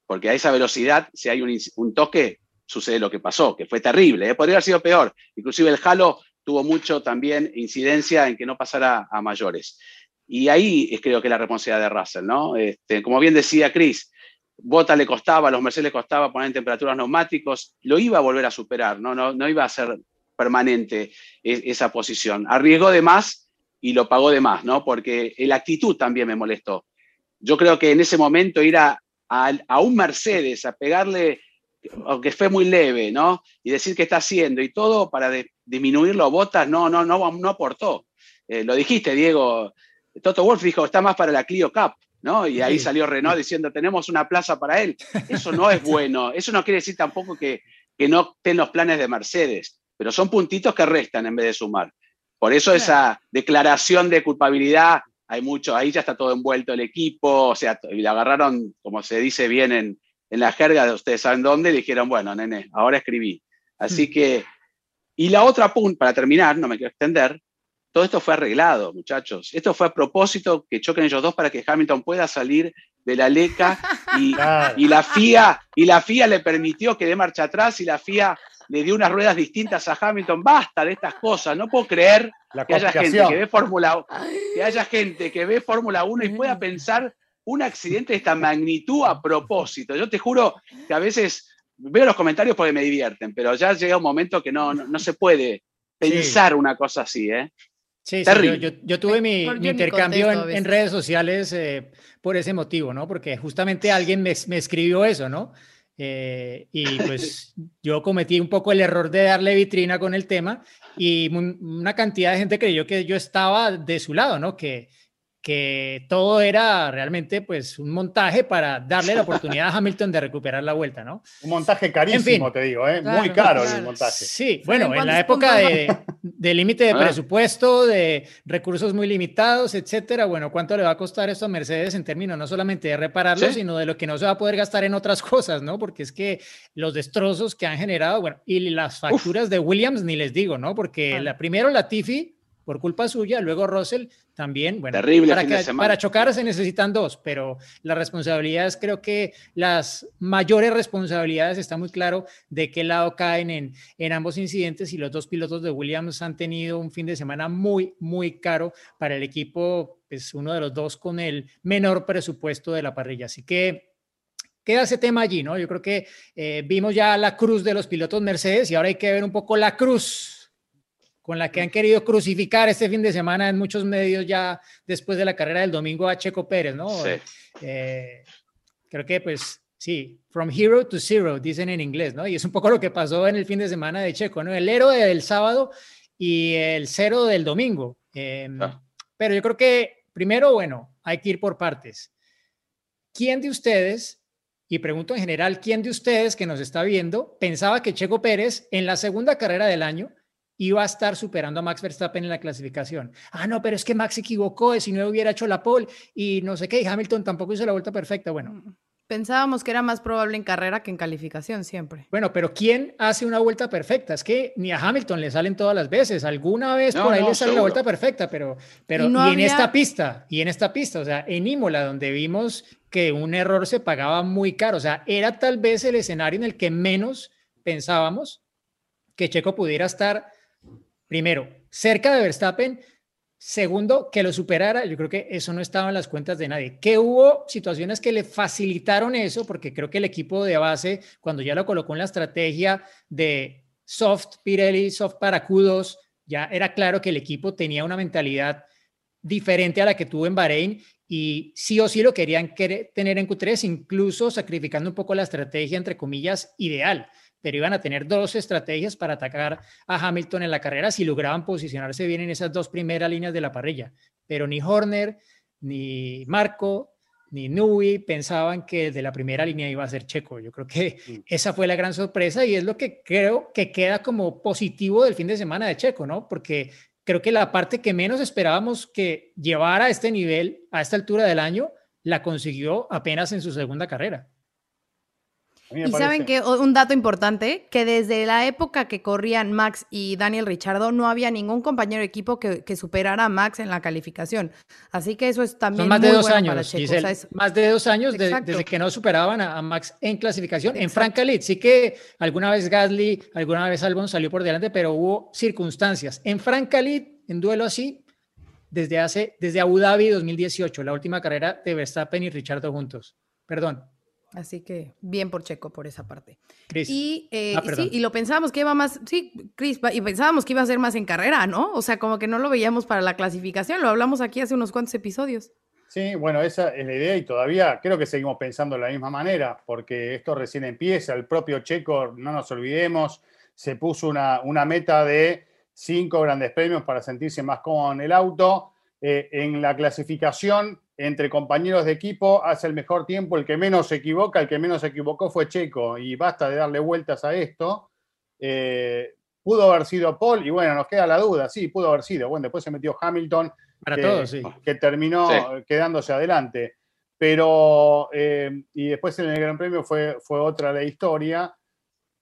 porque a esa velocidad, si hay un, toque, sucede lo que pasó, que fue terrible, ¿eh? podría haber sido peor. Inclusive el Halo tuvo mucho también incidencia en que no pasara a mayores. Y ahí es creo que la responsabilidad de Russell, ¿no? Este, como bien decía Chris, Bota le costaba, a los Mercedes le costaba poner en temperaturas neumáticos, lo iba a volver a superar, no, no, no iba a ser permanente e, esa posición. Arriesgó de más y lo pagó de más, ¿no? Porque la actitud también me molestó. Yo creo que en ese momento ir a, a, un Mercedes, a pegarle, aunque fue muy leve, ¿no? Y decir que está haciendo y todo para disminuirlo botas, no, no, no, no aportó. Eh, lo dijiste, Diego. Toto Wolf dijo, está más para la Clio Cup, ¿no? Y ahí salió Renault diciendo, tenemos una plaza para él. Eso no es bueno. Eso no quiere decir tampoco que, que no estén los planes de Mercedes, pero son puntitos que restan en vez de sumar. Por eso esa declaración de culpabilidad, hay mucho, ahí ya está todo envuelto el equipo, o sea, y la agarraron, como se dice bien en, en la jerga de ustedes saben dónde, y dijeron, bueno, nene, ahora escribí. Así hmm. que, y la otra punta, para terminar, no me quiero extender, todo esto fue arreglado, muchachos. Esto fue a propósito que choquen ellos dos para que Hamilton pueda salir de la leca y, y, la FIA y la FIA le permitió que dé marcha atrás y la FIA le dio unas ruedas distintas a Hamilton. Basta de estas cosas. No puedo creer que haya gente que ve Fórmula que haya gente que ve Fórmula 1 y pueda pensar un accidente de esta magnitud a propósito. Yo te juro que a veces veo los comentarios porque me divierten, pero ya llega un momento que no, no, se puede pensar una cosa así, ¿eh?
Sí, sí yo, tuve mi, intercambio en, redes sociales eh, por ese motivo, ¿no? Porque justamente alguien me, me escribió eso, ¿no? Eh, y pues yo cometí un poco el error de darle vitrina con el tema y una cantidad de gente creyó que yo estaba de su lado, ¿no? Que, que todo era realmente pues un montaje para darle la oportunidad a Hamilton de recuperar la vuelta, ¿no?
Un montaje carísimo, te digo, ¿eh? muy caro el montaje.
Sí, bueno, en la época de, límite de ah. presupuesto, de recursos muy limitados, etcétera, bueno, ¿cuánto le va a costar esto a Mercedes en términos no solamente de repararlo, sino de lo que no se va a poder gastar en otras cosas, ¿no? Porque es que los destrozos que han generado, bueno, y las facturas de Williams ni les digo, ¿no? Porque la, primero la Tiffy por culpa suya. Luego Russell también, bueno,
Terrible
para, para chocar se necesitan dos, pero las responsabilidades, creo que las mayores responsabilidades, está muy claro de qué lado caen en, en ambos incidentes y los dos pilotos de Williams han tenido un fin de semana muy, muy caro para el equipo, es uno de los dos con el menor presupuesto de la parrilla. Así que queda ese tema allí, ¿no? Yo creo que eh, vimos ya la cruz de los pilotos Mercedes y ahora hay que ver un poco la cruz con la que han querido crucificar este fin de semana en muchos medios ya después de la carrera del domingo a Checo Pérez, ¿no? Sí. Eh, creo que pues sí, from hero to zero, dicen en inglés, ¿no? Y es un poco lo que pasó en el fin de semana de Checo, ¿no? El héroe del sábado y el cero del domingo. Em, ah. Pero yo creo que primero, bueno, hay que ir por partes. ¿Quién de ustedes, y pregunto en general, quién de ustedes que nos está viendo, pensaba que Checo Pérez en la segunda carrera del año iba a estar superando a Max Verstappen en la clasificación. Ah, no, pero es que Max se equivocó, si no hubiera hecho la pole y no sé qué, y Hamilton tampoco hizo la vuelta perfecta. Bueno. Mm,
pensábamos que era más probable en carrera que en calificación siempre.
Bueno, pero ¿quién hace una vuelta perfecta? Es que ni a Hamilton le salen todas las veces. Alguna vez por ahí le sale la vuelta perfecta, pero, pero y, en esta pista, y en esta pista, o sea, en Imola, donde vimos que un error se pagaba muy caro, o sea, era tal vez el escenario en el que menos pensábamos que Checo pudiera estar primero, cerca de Verstappen, segundo, que lo superara, yo creo que eso no estaba en las cuentas de nadie. Que hubo situaciones que le facilitaron eso, porque creo que el equipo de base, cuando ya lo colocó en la estrategia de soft Pirelli, soft para Q2, ya era claro que el equipo tenía una mentalidad diferente a la que tuvo en Bahrein y sí o sí lo querían tener en Q3, incluso sacrificando un poco la estrategia, entre comillas, ideal pero iban a tener dos estrategias para atacar a Hamilton en la carrera si lograban posicionarse bien en esas dos primeras líneas de la parrilla. Pero ni Horner, ni Marco, ni Nui pensaban que de la primera línea iba a ser Checo. Yo creo que mm. esa fue la gran sorpresa y es lo que creo que queda como positivo del fin de semana de Checo, ¿no? Porque creo que la parte que menos esperábamos que llevara a este nivel, a esta altura del año, la consiguió apenas en su segunda carrera.
Y saben que un dato importante, que desde la época que corrían Max y Daniel Richardo, no había ningún compañero de equipo que, superara a Max en la calificación. Así que eso es también
más de dos años, más de dos años desde que no superaban a, Max en clasificación. En Franca sí que alguna vez Gasly, alguna vez Albon salió por delante, pero hubo circunstancias. En Franca en duelo así, desde hace, desde Abu Dhabi 2018, la última carrera de Verstappen y Richardo juntos. Perdón,
Así que bien por Checo por esa parte. Y, eh, ah, sí, y lo pensábamos que iba más, sí, Chris, y pensábamos que iba a ser más en carrera, ¿no? O sea, como que no lo veíamos para la clasificación, lo hablamos aquí hace unos cuantos episodios.
Sí, bueno, esa es la idea y todavía creo que seguimos pensando de la misma manera, porque esto recién empieza, el propio Checo, no nos olvidemos, se puso una, una meta de cinco grandes premios para sentirse más cómodo en el auto. Eh, en la clasificación entre compañeros de equipo hace el mejor tiempo, el que menos se equivoca, el que menos se equivocó fue Checo, y basta de darle vueltas a esto. Eh, pudo haber sido Paul, y bueno, nos queda la duda, sí, pudo haber sido. Bueno, después se metió Hamilton,
Para
que,
todos, sí.
que terminó
Sí.
quedándose adelante. Pero, eh, y después en el Gran Premio fue, fue otra la historia.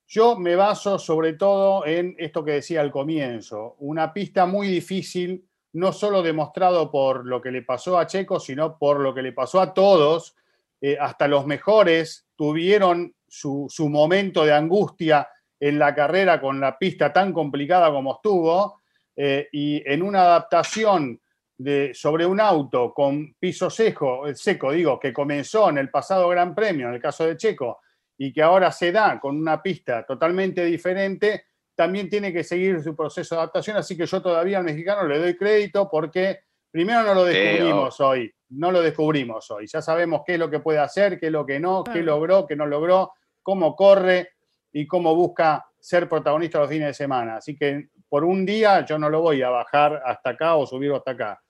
Yo me baso sobre todo en esto que decía al comienzo, una pista muy difícil, no solo demostrado por lo que le pasó a Checo, sino por lo que le pasó a todos. Eh, hasta los mejores tuvieron su, momento de angustia en la carrera con la pista tan complicada como estuvo, eh, y en una adaptación sobre un auto con piso seco, seco, digo, que comenzó en el pasado Gran Premio, en el caso de Checo, y que ahora se da con una pista totalmente diferente, también tiene que seguir su proceso de adaptación, así que yo todavía al mexicano le doy crédito porque primero no lo descubrimos hoy, no lo descubrimos hoy, ya sabemos qué es lo que puede hacer, qué es lo que no, qué logró, qué no logró, cómo corre y cómo busca ser protagonista los fines de semana. Así que por un día yo no lo voy a bajar hasta acá o subirlo hasta acá.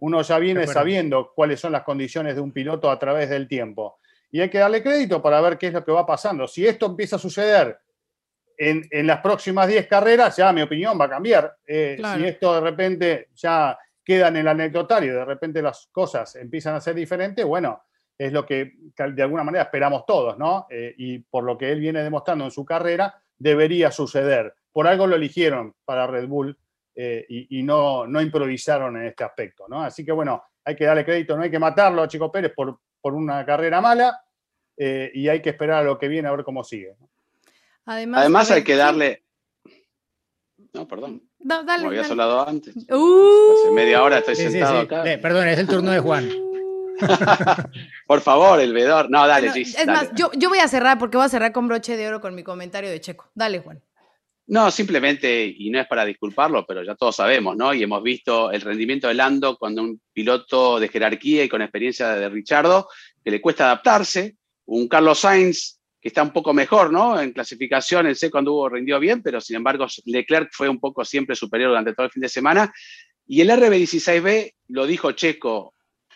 Uno ya viene sabiendo cuáles son las condiciones de un piloto a través del tiempo. Y hay que darle crédito para ver qué es lo que va pasando. Si esto empieza a suceder en, en las próximas 10 carreras, ya mi opinión va a cambiar. Eh,
Claro.
Si esto de repente ya queda en el anecdotario, de repente las cosas empiezan a ser diferentes, bueno, es lo que de alguna manera esperamos todos, ¿no? Eh, y por lo que él viene demostrando en su carrera, debería suceder. Por algo lo eligieron para Red Bull eh, y, y no, no improvisaron en este aspecto, ¿no? Así que bueno, hay que darle crédito, no hay que matarlo a Chico Pérez por, por una carrera mala eh, y hay que esperar a lo que viene a ver cómo sigue. ¿no?
Además,
hay
ver,
que
sí.
darle... No, perdón.
No, dale,
Como habías
dale.
hablado antes.
Uh,
Hace media hora estoy
Sí, sí,
sentado
sí.
acá.
Eh, perdón, es el turno de Juan.
Por favor, el vedor. No, dale,
no,
Gis,
es
dale.
más, yo, yo voy a cerrar porque voy a cerrar con broche de oro con mi comentario de Checo. Dale, Juan.
No, simplemente, y no es para disculparlo, pero ya todos sabemos, ¿no? Y hemos visto el rendimiento de Lando cuando un piloto de jerarquía y con experiencia de Richardo, que le cuesta adaptarse, un Carlos Sainz que está un poco mejor, ¿no? En clasificación, en seco anduvo, rindió bien, pero sin embargo Leclerc fue un poco siempre superior durante todo el fin de semana. Y el RB16B, lo dijo Checo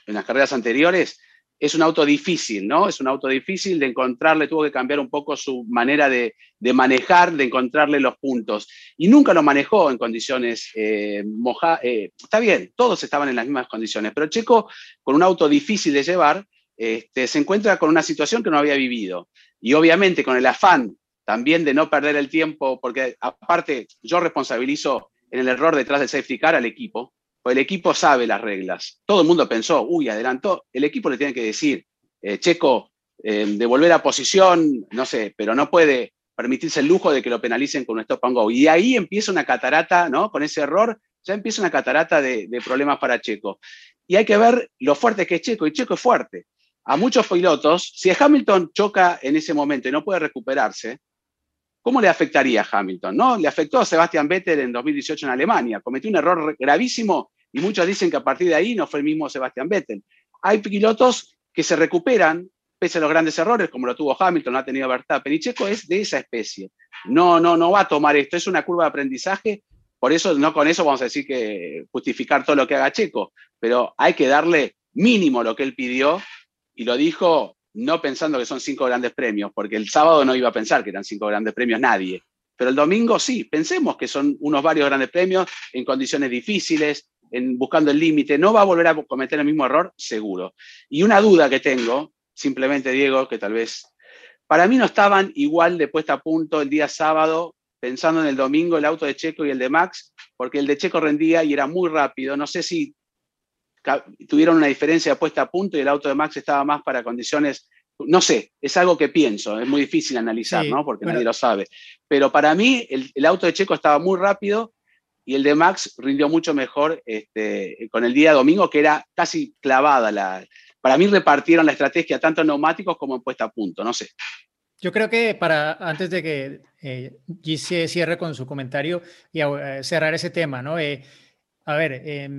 en las carreras anteriores, es un auto difícil, ¿no? Es un auto difícil de encontrarle, tuvo que cambiar un poco su manera de, de manejar, de encontrarle los puntos. Y nunca lo manejó en condiciones eh, mojadas. está bien, todos estaban en las mismas condiciones, pero Checo, con un auto difícil de llevar, este, se encuentra con una situación que no había vivido. Y obviamente con el afán también de no perder el tiempo, porque aparte yo responsabilizo en el error detrás del safety car al equipo, pues el equipo sabe las reglas. Todo el mundo pensó, uy, adelantó. El equipo le tiene que decir, eh, Checo, eh, devolver a posición, no sé, pero no puede permitirse el lujo de que lo penalicen con un stop and go. Y ahí empieza una catarata, ¿no? Con ese error, ya empieza una catarata de, de problemas para Checo. Y hay que ver lo fuerte que es Checo, y Checo es fuerte. A muchos pilotos, si Hamilton choca en ese momento y no puede recuperarse, ¿cómo le afectaría a Hamilton? ¿no? Le afectó a Sebastian Vettel en 2018 en Alemania. Cometió un error gravísimo y muchos dicen que a partir de ahí no fue el mismo Sebastian Vettel. Hay pilotos que se recuperan pese a los grandes errores, como lo tuvo Hamilton, lo ha tenido Verstappen, y Checo es de esa especie. No, no, no va a tomar esto, es una curva de aprendizaje, por eso no con eso vamos a decir que justificar todo lo que haga Checo, pero hay que darle mínimo lo que él pidió, y lo dijo no pensando que son cinco grandes premios, porque el sábado no iba a pensar que eran cinco grandes premios nadie, pero el domingo sí, pensemos que son unos varios grandes premios en condiciones difíciles, en buscando el límite, no va a volver a cometer el mismo error, seguro. Y una duda que tengo, simplemente Diego, que tal vez para mí no estaban igual de puesta a punto el día sábado, pensando en el domingo, el auto de Checo y el de Max, porque el de Checo rendía y era muy rápido. No sé si tuvieron una diferencia de puesta a punto y el auto de Max estaba más para condiciones, no sé, es algo que pienso, es muy difícil analizar,
Sí,
¿no? Porque
bueno.
nadie lo sabe. Pero para mí el, el auto de Checo estaba muy rápido y el de Max rindió mucho mejor este, con el día domingo, que era casi clavada la... Para mí repartieron la estrategia tanto en neumáticos como en puesta a punto, no sé.
Yo creo que para, antes de que eh, Gis cierre con su comentario y a, eh, cerrar ese tema, ¿no? Eh, a ver, eh,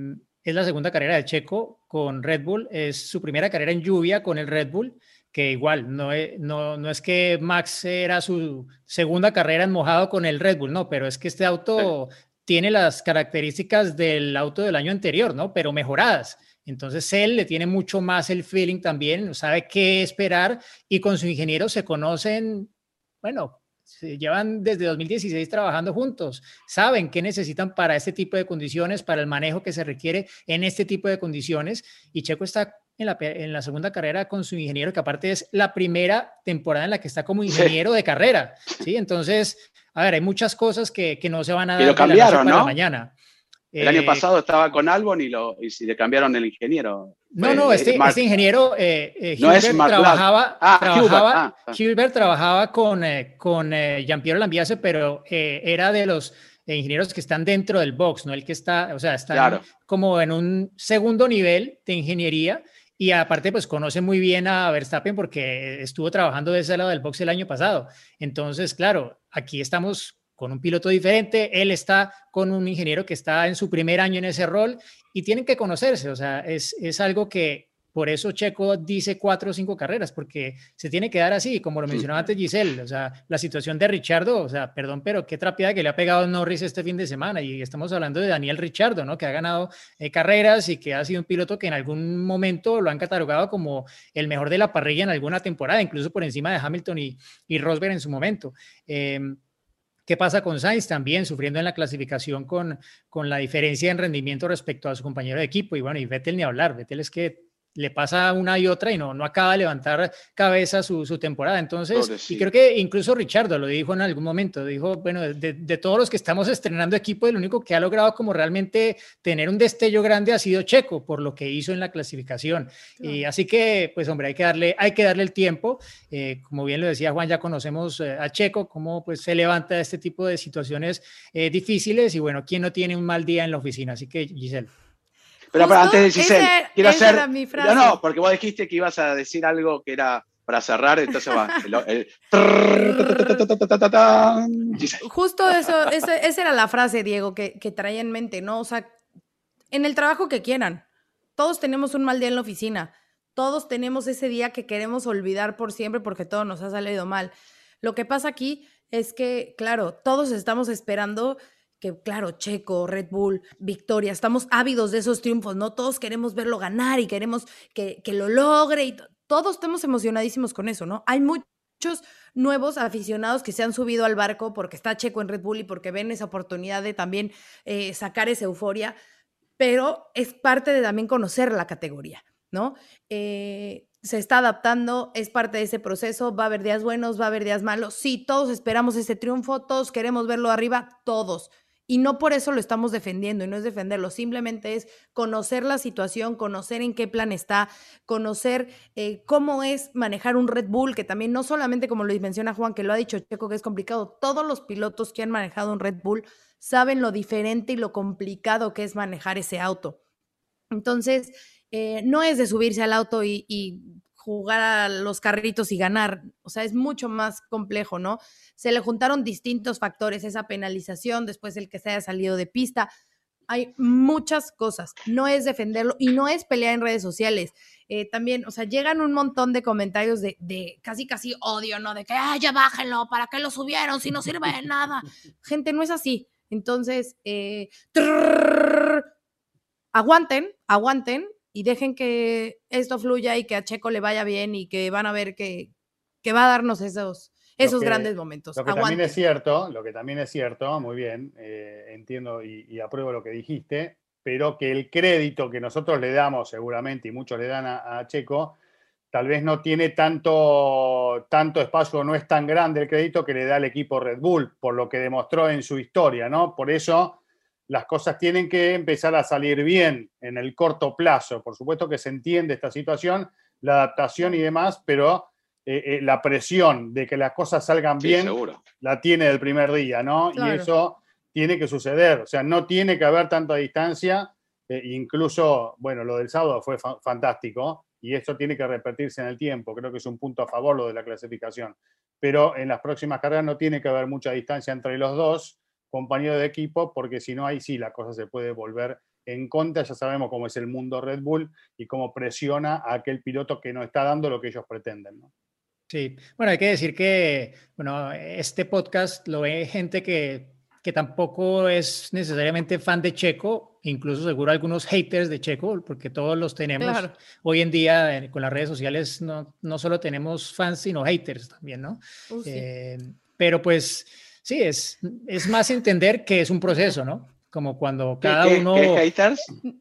es la segunda carrera de Checo con Red Bull, es su primera carrera en lluvia con el Red Bull, que igual no es, no, no es que Max era su segunda carrera en mojado con el Red Bull, no, pero es que este auto sí. tiene las características del auto del año anterior, ¿no? Pero mejoradas. Entonces él le tiene mucho más el feeling también, sabe qué esperar y con su ingeniero se conocen, bueno, se llevan desde 2016 trabajando juntos, saben qué necesitan para este tipo de condiciones, para el manejo que se requiere en este tipo de condiciones y Checo está en la, en la segunda carrera con su ingeniero, que aparte es la primera temporada en la que está como ingeniero de carrera, ¿sí? Entonces, a ver, hay muchas cosas que, que no se van a dar
lo cambiaron,
de
la
¿no? mañana.
El año eh, pasado estaba con Albon y, lo, y si le cambiaron el ingeniero.
No, no, este, este ingeniero, eh, eh Gilbert, trabajaba, ah, trabajaba, ah, ah. trabajaba con, eh, con Jean-Pierre Lambiase, pero era de los ingenieros que están dentro del box, no el que está, o sea, está como en un segundo nivel de ingeniería y aparte, pues conoce muy bien a Verstappen porque estuvo trabajando de ese lado del box el año pasado. Entonces, claro, aquí estamos con un piloto diferente, él está con un ingeniero que está en su primer año en ese rol y tienen que conocerse. O sea, es, es algo que, por eso Checo dice cuatro o cinco carreras, porque se tiene que dar así, como lo mencionaba antes Giselle, o sea, la situación de Richardo, o sea, perdón, pero qué trapeada que le ha pegado Norris este fin de semana, y estamos hablando de Daniel Richardo, ¿no? Que ha ganado eh, carreras y que ha sido un piloto que en algún momento lo han catalogado como el mejor de la parrilla en alguna temporada, incluso por encima de Hamilton y, y Rosberg en su momento. Em, ¿Qué pasa con Sainz? También sufriendo en la clasificación con, con la diferencia en rendimiento respecto a su compañero de equipo. Y bueno, y Vettel ni hablar. Vettel es que le pasa una y otra y no, no acaba de levantar cabeza su, su temporada. Entonces, y creo que incluso Richardo lo dijo en algún momento, dijo, bueno, de, de, todos los que estamos estrenando equipo, el único que ha logrado como realmente tener un destello grande ha sido Checo, por lo que hizo en la clasificación. Y así que, pues hombre, hay que darle, hay que darle el tiempo. Eh, como bien lo decía Juan, ya conocemos eh, a Checo, cómo pues se levanta este tipo de situaciones eh, difíciles y bueno, ¿quién no tiene un mal día en la oficina? Así que, Giselle.
Pero, antes de Giselle, quiero hacer. No, no, porque vos dijiste que ibas a decir algo que era para cerrar, entonces va.
Justo eso, esa era la frase, Diego, que, que traía en mente, ¿no? O sea, en el trabajo que quieran, todos tenemos un mal día en la oficina, todos tenemos ese día que queremos olvidar por siempre porque todo nos ha salido mal. Lo que pasa aquí es que, claro, todos estamos esperando que claro, Checo, Red Bull, Victoria, estamos ávidos de esos triunfos, ¿no? Todos queremos verlo ganar y queremos que, que lo logre y todos estamos emocionadísimos con eso, ¿no? Hay muchos nuevos aficionados que se han subido al barco porque está Checo en Red Bull y porque ven esa oportunidad de también eh, sacar esa euforia, pero es parte de también conocer la categoría, ¿no? Eh, se está adaptando, es parte de ese proceso, va a haber días buenos, va a haber días malos, sí, todos esperamos ese triunfo, todos queremos verlo arriba, todos, y no por eso lo estamos defendiendo, y no es defenderlo, simplemente es conocer la situación, conocer en qué plan está, conocer eh, cómo es manejar un Red Bull, que también no solamente como lo menciona Juan, que lo ha dicho Checo, que es complicado, todos los pilotos que han manejado un Red Bull saben lo diferente y lo complicado que es manejar ese auto. Entonces, eh, no es de subirse al auto y, y jugar a los carritos y ganar, o sea, es mucho más complejo, ¿no? se le juntaron distintos factores, esa penalización, después el que se haya salido de pista. Hay muchas cosas, no es defenderlo y no es pelear en redes sociales. Eh, también, o sea, llegan un montón de comentarios de, casi, casi odio, ¿no? De que, ah, ya bájenlo, ¿para qué lo subieron si no sirve de nada? Gente, no es así. Entonces, eh, aguanten, aguanten y dejen que esto fluya y que a Checo le vaya bien y que van a ver que, que va a darnos esos, esos grandes momentos.
Lo que también es cierto, lo que también es cierto, muy bien, eh, entiendo y, apruebo lo que dijiste, pero que el crédito que nosotros le damos seguramente y muchos le dan a, Checo, tal vez no tiene tanto, tanto espacio, no es tan grande el crédito que le da el equipo Red Bull, por lo que demostró en su historia, ¿no? Por eso las cosas tienen que empezar a salir bien en el corto plazo. Por supuesto que se entiende esta situación, la adaptación y demás, pero eh, eh, la presión de que las cosas salgan bien la tiene del primer día, ¿no? Y eso tiene que suceder, o sea, no tiene que haber tanta distancia, eh, incluso, bueno, lo del sábado fue fantástico y eso tiene que repetirse en el tiempo, creo que es un punto a favor lo de la clasificación, pero en las próximas carreras no tiene que haber mucha distancia entre los dos compañeros de equipo, porque si no, ahí sí la cosa se puede volver en contra, ya sabemos cómo es el mundo Red Bull y cómo presiona a aquel piloto que no está dando lo que ellos pretenden. ¿no?
Sí, bueno, hay que decir que, bueno, este podcast lo ve gente que, que tampoco es necesariamente fan de Checo, incluso seguro algunos haters de Checo, porque todos los tenemos. Hoy en día con las redes sociales no, no solo tenemos fans, sino haters también, ¿no? Uh, eh, pero pues sí, es, es más entender que es un proceso, ¿no? Como cuando cada uno...
¿Qué?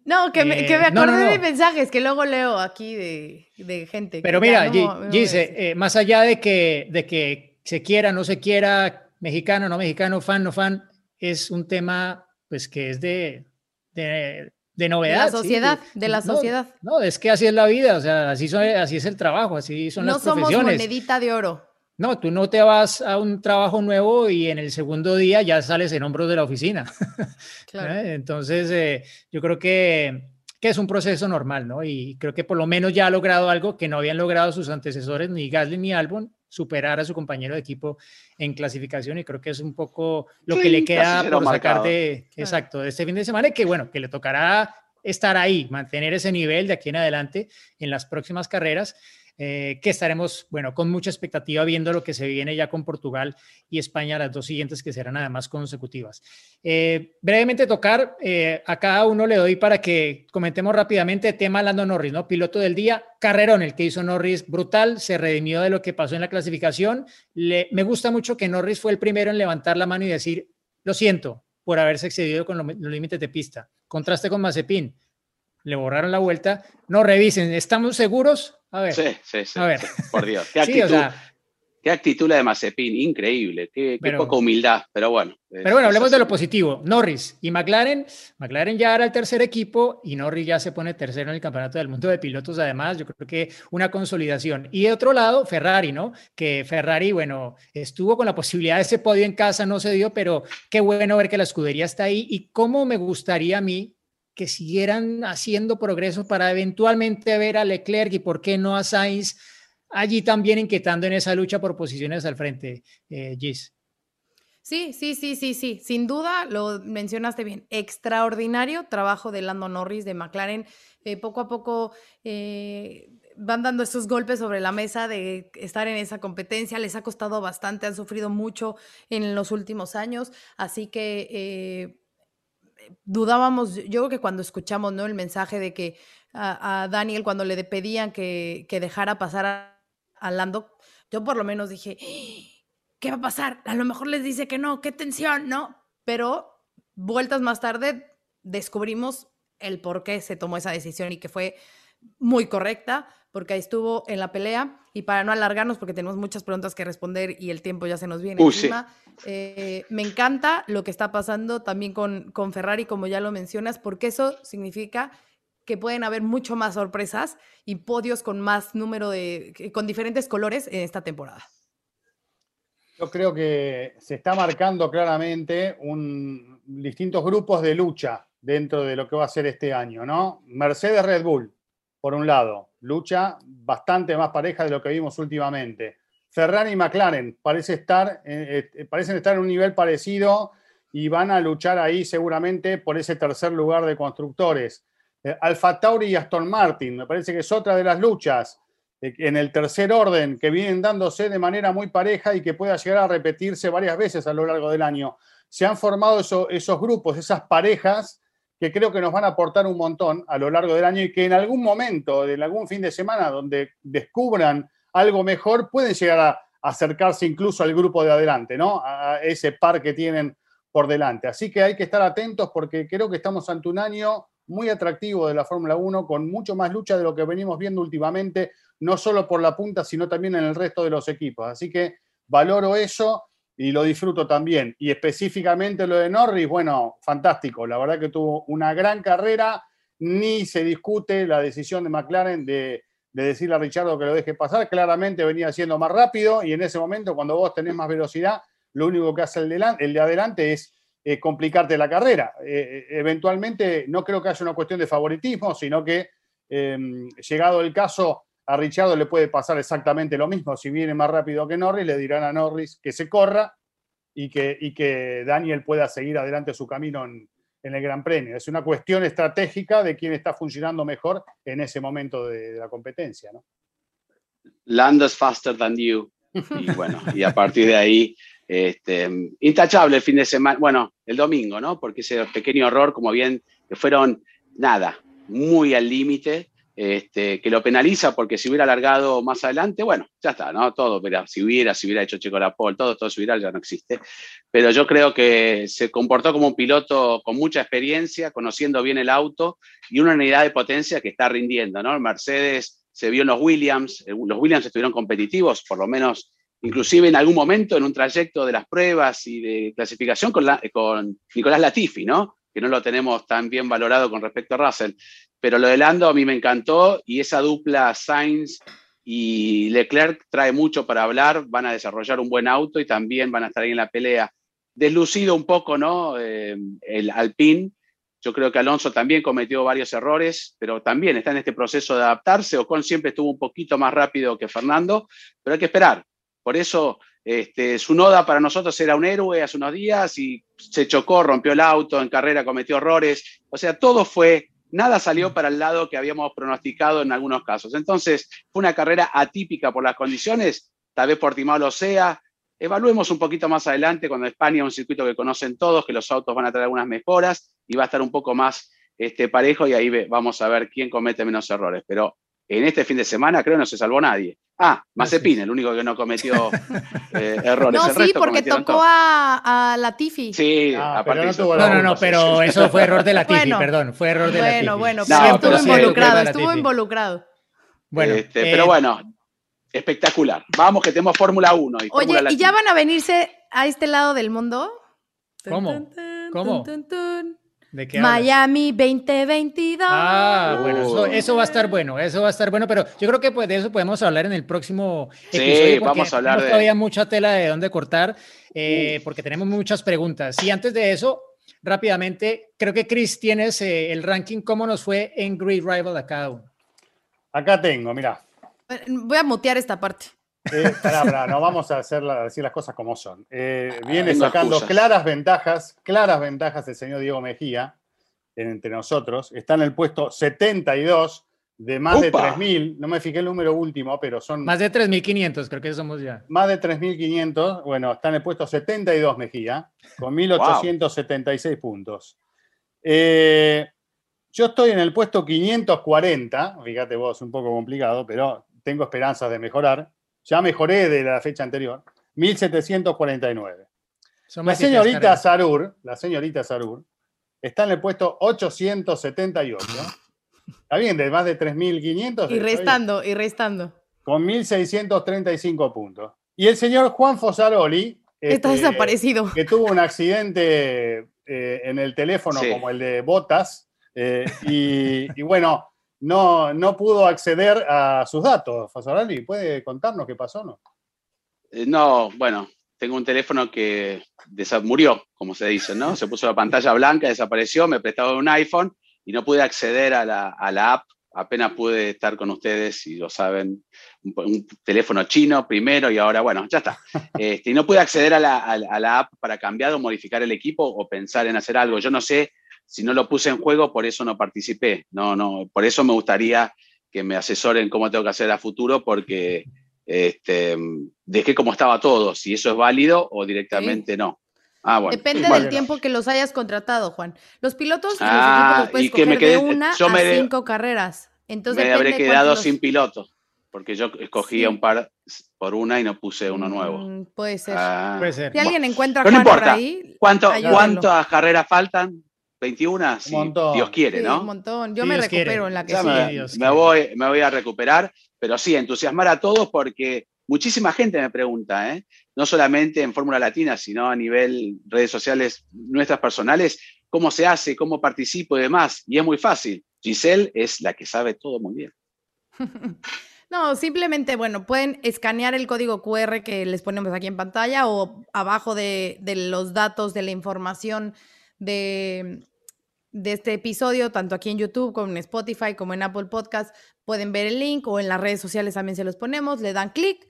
No, que me, que me eh, acordé de mensajes que luego leo aquí de, de gente.
Pero mira, dice, más allá de que, de que se quiera, no se quiera, mexicano, no mexicano, fan, no fan, es un tema pues que es de, de, de novedad.
De la sociedad, de la sociedad.
No, es que así es la vida, o sea, así, así es el trabajo, así son las profesiones. No somos
monedita de oro.
No, tú no te vas a un trabajo nuevo y en el segundo día ya sales en hombros de la oficina. ¿Eh? Entonces, eh, yo creo que, que, es un proceso normal, ¿no? Y creo que por lo menos ya ha logrado algo que no habían logrado sus antecesores, ni Gasly ni Albon, superar a su compañero de equipo en clasificación y creo que es un poco lo que le queda por sacar de, exacto, de este fin de semana y que bueno, que le tocará estar ahí, mantener ese nivel de aquí en adelante en las próximas carreras eh, que estaremos, bueno, con mucha expectativa viendo lo que se viene ya con Portugal y España, las dos siguientes que serán además consecutivas. Eh, brevemente tocar, eh, a cada uno le doy para que comentemos rápidamente tema Lando Norris, ¿no? Piloto del día, carrerón el que hizo Norris, brutal, se redimió de lo que pasó en la clasificación. Le, me gusta mucho que Norris fue el primero en levantar la mano y decir, lo siento por haberse excedido con los límites de pista. Contraste con Mazepin le borraron la vuelta. No revisen, ¿estamos seguros? A ver.
Sí, sí, sí. A ver. Por Dios. Qué actitud, qué actitud la de Mazepin, increíble. Qué, poca humildad, pero bueno.
Pero bueno, hablemos de lo positivo. Norris y McLaren. McLaren ya era el tercer equipo y Norris ya se pone tercero en el campeonato del mundo de pilotos. Además, yo creo que una consolidación. Y de otro lado, Ferrari, ¿no? Que Ferrari, bueno, estuvo con la posibilidad de ese podio en casa, no se dio, pero qué bueno ver que la escudería está ahí. Y cómo me gustaría a mí que siguieran haciendo progreso para eventualmente ver a Leclerc y por qué no a Sainz allí también inquietando en esa lucha por posiciones al frente, eh, Gis.
Sí, sí, sí, sí, sí, sin duda lo mencionaste bien. Extraordinario trabajo de Lando Norris, de McLaren. Eh, poco a poco eh, van dando estos golpes sobre la mesa de estar en esa competencia. Les ha costado bastante, han sufrido mucho en los últimos años. Así que dudábamos, yo creo que cuando escuchamos ¿no? el mensaje de que a, Daniel, cuando le pedían que, dejara pasar a, Lando, yo por lo menos dije, ¿qué va a pasar? A lo mejor les dice que no, qué tensión, ¿no? Pero vueltas más tarde descubrimos el por qué se tomó esa decisión y que fue muy correcta, porque ahí estuvo en la pelea. Y para no alargarnos, porque tenemos muchas preguntas que responder y el tiempo ya se nos viene encima, eh, me encanta lo que está pasando también con, con Ferrari, como ya lo mencionas, porque eso significa que pueden haber mucho más sorpresas y podios con más número de, con diferentes colores en esta temporada.
Yo creo que se está marcando claramente un, distintos grupos de lucha dentro de lo que va a ser este año, ¿no? Mercedes Red Bull, por un lado, lucha bastante más pareja de lo que vimos últimamente. Ferrari y McLaren eh, eh, parecen estar en un nivel parecido y van a luchar ahí seguramente por ese tercer lugar de constructores. Eh, Alfa Tauri y Aston Martin, me parece que es otra de las luchas en el tercer orden que vienen dándose de manera muy pareja y que pueda llegar a repetirse varias veces a lo largo del año. Se han formado esos grupos, esas parejas que creo que nos van a aportar un montón a lo largo del año y que en algún momento, en algún fin de semana donde descubran algo mejor, pueden llegar a acercarse incluso al grupo de adelante, ¿no? A ese par que tienen por delante. Así que hay que estar atentos porque creo que estamos ante un año muy atractivo de la Fórmula 1, con mucho más lucha de lo que venimos viendo últimamente, no solo por la punta, sino también en el resto de los equipos. Así que valoro eso y lo disfruto también. Y específicamente lo de Norris, bueno, fantástico. La verdad que tuvo una gran carrera. Ni se discute la decisión de McLaren de, decirle a Richardo que lo deje pasar. Claramente venía siendo más rápido y en ese momento, cuando vos tenés más velocidad, lo único que hace el de, el de adelante es eh, complicarte la carrera. Eh, eh, eventualmente, no creo que haya una cuestión de favoritismo, sino que em, llegado el caso, a Richardo le puede pasar exactamente lo mismo. Si viene más rápido que Norris, le dirán a Norris que se corra y que, y que Daniel pueda seguir adelante su camino en, el Gran Premio. Es una cuestión estratégica de quién está funcionando mejor en ese momento de, la competencia. ¿no?
Land faster than you. Y bueno, y a partir de ahí Este, intachable el fin de semana, bueno, el domingo, ¿no? Porque ese pequeño error, como bien, que fueron nada, muy al límite, este, que lo penaliza porque si hubiera alargado más adelante, bueno, ya está, ¿no? Todo, pero si hubiera, si hubiera hecho Checo Lapol, todo, todo si hubiera ya no existe. Pero yo creo que se comportó como un piloto con mucha experiencia, conociendo bien el auto y una unidad de potencia que está rindiendo, ¿no? Mercedes se vio en los Williams, eh, los Williams estuvieron competitivos, por lo menos, inclusive en algún momento en un trayecto de las pruebas y de clasificación con, con Nicolás Latifi, ¿no? Que no lo tenemos tan bien valorado con respecto a Russell. Pero lo de Lando a mí me encantó y esa dupla Sainz y Leclerc trae mucho para hablar, van a desarrollar un buen auto y también van a estar ahí en la pelea. Deslucido un poco, ¿no? Eh, el Alpine. Yo creo que Alonso también cometió varios errores, pero también está en este proceso de adaptarse. Ocon siempre estuvo un poquito más rápido que Fernando, pero hay que esperar. Por eso este, su noda para nosotros era un héroe hace unos días y se chocó, rompió el auto, en carrera cometió errores. O sea, todo fue nada salió para el lado que habíamos pronosticado en algunos casos. Entonces, fue una carrera atípica por las condiciones, tal vez Portimao lo sea. Evaluemos un poquito más adelante cuando España es un circuito que conocen todos, que los autos van a traer algunas mejoras y va a estar un poco más este, parejo y ahí vamos a ver quién comete menos errores. Pero en este fin de semana creo que no se salvó nadie. Ah, Mazepin, el único que no cometió eh, errores.
No, sí, porque tocó a, a, Latifi.
Sí,
Ah,
aparte
no
No, no, no, pero eso fue error de la Tifi,
Bueno.
perdón, fue error de la Tifi.
Bueno, bueno,
No,
pero estuvo
pero
involucrado, estuvo
Latifi.
involucrado.
Bueno,
Este,
eh,
pero bueno, espectacular. Vamos que tenemos Fórmula 1 y
Oye,
Fórmula
¿y
Latina.
ya van a venirse a este lado del mundo?
¿Cómo? ¿Cómo?
Miami 2022.
Ah, bueno, eso, va a estar bueno, eso va a estar bueno, pero yo creo que pues de eso podemos hablar en el próximo
Sí,
episodio.
vamos a hablar de-
todavía mucha tela de dónde cortar, eh, porque tenemos muchas preguntas. Y antes de eso, rápidamente, creo que Chris tienes eh, el ranking, cómo nos fue en Great Rival a cada uno.
Acá tengo, mira.
Voy a mutear esta parte.
Eh, pará, pará, no vamos a hacer la- decir las cosas como son. Eh, viene
tengo
sacando
excusas.
claras ventajas, claras ventajas el señor Diego Mejía entre nosotros. Está en el puesto 72 de más de
¡Upa!
3.000. No me fijé el número último, pero son
Más de 3.500, creo que somos ya.
más de 3.500. Bueno, está en el puesto 72 Mejía, con 1.876 puntos. Eh, yo estoy en el puesto 540, fíjate vos, un poco complicado, pero tengo esperanzas de mejorar. Ya mejoré de la fecha anterior, 1.749.
Son
La señorita. Sarur, la señorita Sarur, está en el puesto 878. Está bien, de más de 3.500. está
Y restando, y restando.
Con 1.635 puntos. Y el señor Juan Fosaroli,
Está
este,
desaparecido.
que tuvo un accidente eh, en el teléfono
Sí.
como el de Botas, eh, y, y bueno, no, no pudo acceder a sus datos. Fosaroli, ¿puede contarnos qué pasó no?
Eh, No, bueno, tengo un teléfono que murió, como se dice, ¿no? Se puso la pantalla blanca, desapareció, me prestaba un iPhone y no pude acceder a la, a la app. Apenas pude estar con ustedes, si lo saben, un, un teléfono chino primero y ahora, bueno, ya está. Este, y no pude acceder a la, a la- a la app para cambiar o modificar el equipo o pensar en hacer algo. Yo no sé si no lo puse en juego, por eso no participé. No, no, por eso me gustaría que me asesoren cómo tengo que hacer a futuro, porque este, dejé como estaba todo, si eso es válido o directamente no. Ah, bueno.
Depende
bueno.
del tiempo que los hayas contratado, Juan. Los pilotos y los
Ah,
equipos los puedes
y que me
escoger de
quedé-
una
yo
a
me-
cinco carreras. Entonces
me habré quedado sin piloto, porque yo escogía
Sí.
un par por una y no puse uno nuevo.
Mm, puede ser.
Ah,
Puede ser.
si alguien encuentra a
Pero no
por
importa.
ahí,
¿Cuánto. ¿Cuántas carreras faltan? ¿21? Sí,
montón.
Dios quiere,
Sí,
¿no?
un montón. Yo me
Dios quiere.
recupero en la que
Ya
sigue.
me,
Dios
me voy, me voy a recuperar, pero sí, entusiasmar a todos porque muchísima gente me pregunta, ¿eh? no solamente en Fórmula Latina, sino a nivel redes sociales nuestras personales, cómo se hace, cómo participo y demás. Y es muy fácil. Giselle es la que sabe todo muy bien.
No, simplemente, bueno, pueden escanear el código QR que les ponemos aquí en pantalla o abajo de, de los datos de la información de, de este episodio, tanto aquí en YouTube como en Spotify, como en Apple Podcast, pueden ver el link o en las redes sociales también se los ponemos, le dan clic,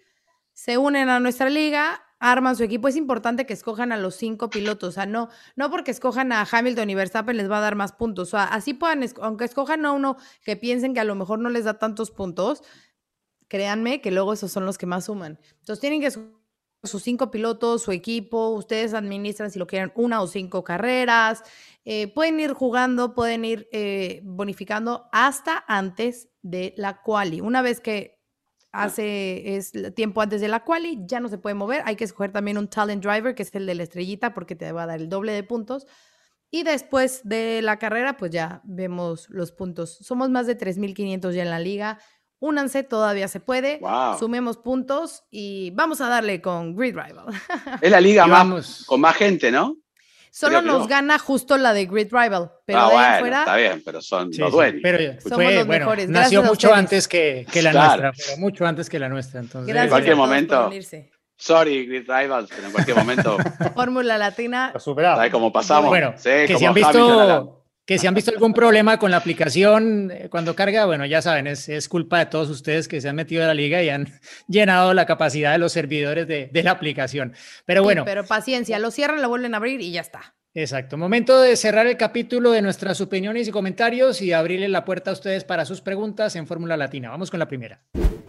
se unen a nuestra liga, arman su equipo. Es importante que escojan a los cinco pilotos, o sea, no, no porque escojan a Hamilton y Verstappen les va a dar más puntos, o sea, así puedan, aunque escojan a uno que piensen que a lo mejor no les da tantos puntos, créanme que luego esos son los que más suman. Entonces tienen que sus cinco pilotos, su equipo, ustedes administran si lo quieren una o cinco carreras, eh, pueden ir jugando, pueden ir eh, bonificando hasta antes de la quali. Una vez que hace es tiempo antes de la quali, ya no se puede mover, hay que escoger también un talent driver, que es el de la estrellita, porque te va a dar el doble de puntos. Y después de la carrera, pues ya vemos los puntos. Somos más de 3.500 ya en la liga. Únanse, todavía se puede. Sumemos puntos y vamos a darle con Grid Rival.
Es la liga más, con más gente, ¿no?
Solo nos gana justo la de Grid Rival. Pero
ah,
de
bueno,
fuera,
está bien, pero son los dueños.
Pero
Somos
fue,
los
bueno,
mejores.
nació mucho antes que, que la
Claro.
nuestra, pero mucho antes que la nuestra. Entonces,
gracias
cualquier
a todos
momento.
por unirse.
Sorry, Grid Rivals, pero en cualquier momento,
Fórmula Latina.
Lo superamos.
¿sabes cómo pasamos?
Bueno,
Sí,
que
como
si han visto que si han visto algún problema con la aplicación eh, cuando carga, bueno, ya saben, es, es culpa de todos ustedes que se han metido a la liga y han llenado la capacidad de los servidores de, de la aplicación. Pero
Sí,
bueno,
pero paciencia, lo cierran, lo vuelven a abrir y ya está.
exacto. Momento de cerrar el capítulo de nuestras opiniones y comentarios y abrirle la puerta a ustedes para sus preguntas en Fórmula Latina. Vamos con la primera.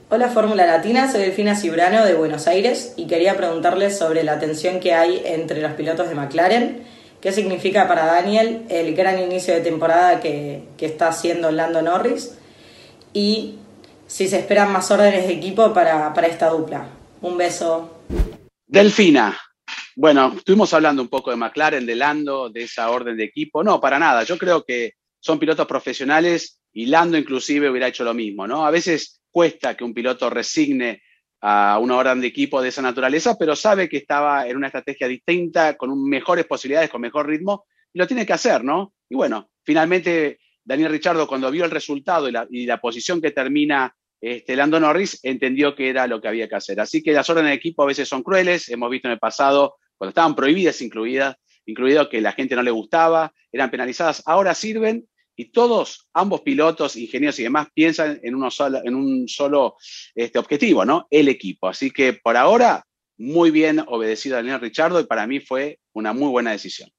Hola Fórmula Latina, soy Delfina Cibrano de Buenos Aires y quería preguntarles sobre la tensión que hay entre los pilotos de McLaren. ¿Qué significa para Daniel el gran inicio de temporada que, que está haciendo Lando Norris? Y si se esperan más órdenes de equipo para, para esta dupla. Un beso.
Delfina. Bueno, estuvimos hablando un poco de McLaren, de Lando, de esa orden de equipo. No, para nada. Yo creo que son pilotos profesionales y Lando inclusive hubiera hecho lo mismo, ¿no? A veces cuesta que un piloto resigne a una orden de equipo de esa naturaleza, pero sabe que estaba en una estrategia distinta, con mejores posibilidades, con mejor ritmo, y lo tiene que hacer, ¿no? Y bueno, finalmente Daniel Richardo, cuando vio el resultado y la, y la posición que termina este, Lando Norris, entendió que era lo que había que hacer. Así que las órdenes de equipo a veces son crueles, hemos visto en el pasado, cuando estaban prohibidas, incluidas, incluido que la gente no le gustaba, eran penalizadas, ahora sirven y todos, ambos pilotos, ingenieros y demás, piensan en, uno solo, en un solo este, objetivo, ¿no? El equipo. Así que por ahora, muy bien obedecido a Daniel Richardo y para mí fue una muy buena decisión.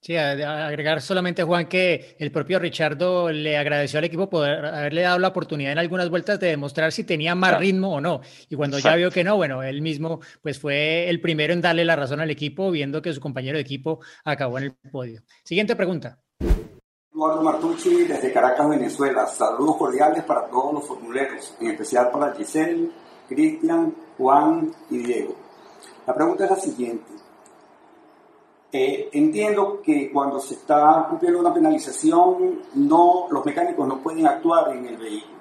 Sí, agregar solamente, Juan, que el propio Richardo le agradeció al equipo poder haberle dado la oportunidad en algunas vueltas de demostrar si tenía más
Claro.
ritmo o no. Y cuando ya vio que no, bueno, él mismo pues fue el primero en darle la razón al equipo, viendo que su compañero de equipo acabó en el podio. Siguiente pregunta.
Eduardo Martucci desde Caracas, Venezuela. Saludos cordiales para todos los formuleros, en especial para Giselle, Cristian, Juan y Diego. La pregunta es la siguiente. Eh, entiendo que cuando se está cumpliendo una penalización, no, los mecánicos no pueden actuar en el vehículo.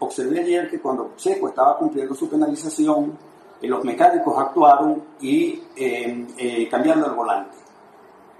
Observé ayer que cuando Checo estaba cumpliendo su penalización, eh, los mecánicos actuaron y eh, eh, cambiando el volante.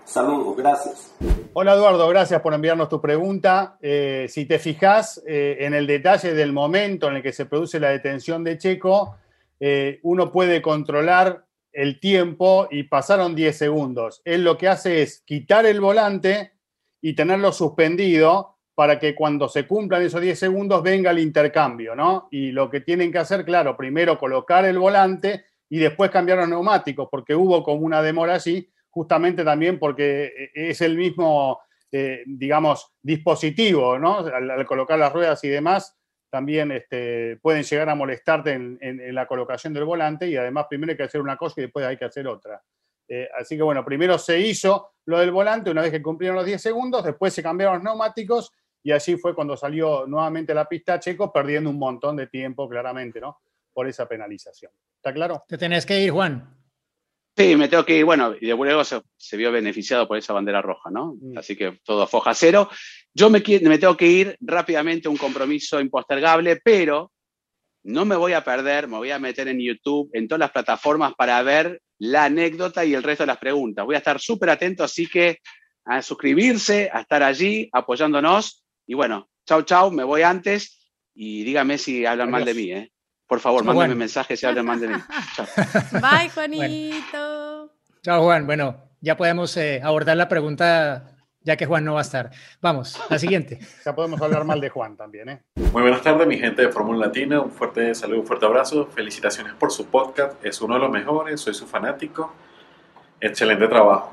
Saludos, gracias.
Hola Eduardo, gracias por enviarnos tu pregunta. Eh, si te fijas eh, en el detalle del momento en el que se produce la detención de Checo, eh, uno puede controlar el tiempo y pasaron 10 segundos. Él lo que hace es quitar el volante y tenerlo suspendido para que cuando se cumplan esos 10 segundos venga el intercambio, ¿no? Y lo que tienen que hacer, claro, primero colocar el volante y después cambiar los neumáticos, porque hubo como una demora allí, justamente también porque es el mismo, eh, digamos, dispositivo, ¿no? Al, colocar las ruedas y demás, también este, pueden llegar a molestarte en, la colocación del volante y además primero hay que hacer una cosa y después hay que hacer otra. Eh, así que bueno, primero se hizo lo del volante una vez que cumplieron los 10 segundos, después se cambiaron los neumáticos y así fue cuando salió nuevamente la pista Checo, perdiendo un montón de tiempo, claramente, ¿no? Por esa penalización. ¿Está claro?
Te tenés que ir, Juan.
Sí, me tengo que ir. Bueno, y de luego se, se, vio beneficiado por esa bandera roja, ¿no? Mm. Así que todo foja cero. Yo me, me tengo que ir rápidamente a un compromiso impostergable, pero no me voy a perder, me voy a meter en YouTube, en todas las plataformas para ver la anécdota y el resto de las preguntas. Voy a estar súper atento, así que a suscribirse, a estar allí apoyándonos. Y bueno, chau, chau, me voy antes y dígame si hablan Adiós. mal de mí, ¿eh? Por favor, Chao, mándenme mensajes si hablan mal de mí. Chao.
Bye, Juanito.
Bueno. Chao, Juan. Bueno, ya podemos eh, abordar la pregunta ya que Juan no va a estar. Vamos, la siguiente.
ya podemos hablar mal de Juan también, ¿eh?
Muy buenas tardes, mi gente de Fórmula Latina. Un fuerte saludo, un fuerte abrazo. Felicitaciones por su podcast. Es uno de los mejores. Soy su fanático. Excelente trabajo.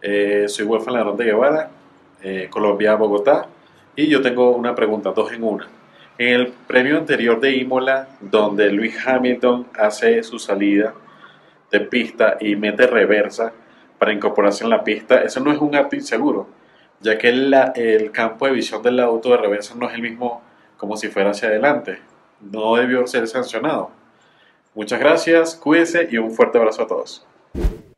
Eh, soy Wolfgang Ladrón de Guevara, eh, Colombia, Bogotá. Y yo tengo una pregunta, dos en una. En el premio anterior de Imola, donde Luis Hamilton hace su salida, de pista y mete reversa para incorporarse en la pista, eso no es un acto inseguro, ya que el campo de visión del auto de reversa no es el mismo como si fuera hacia adelante. No debió ser sancionado. Muchas gracias, cuídense y un fuerte abrazo a todos.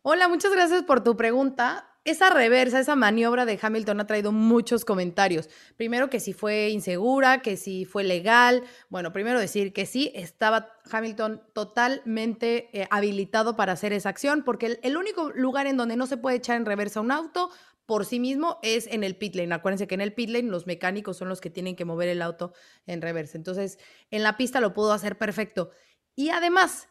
Hola, muchas gracias por tu pregunta. Esa reversa, esa maniobra de Hamilton ha traído muchos comentarios. Primero que si fue insegura, que si fue legal. Bueno, primero decir que sí, estaba Hamilton totalmente eh, habilitado para hacer esa acción, porque el, el, único lugar en donde no se puede echar en reversa un auto por sí mismo es en el pit lane. Acuérdense que en el pit lane los mecánicos son los que tienen que mover el auto en reversa. Entonces, en la pista lo pudo hacer perfecto. Y además,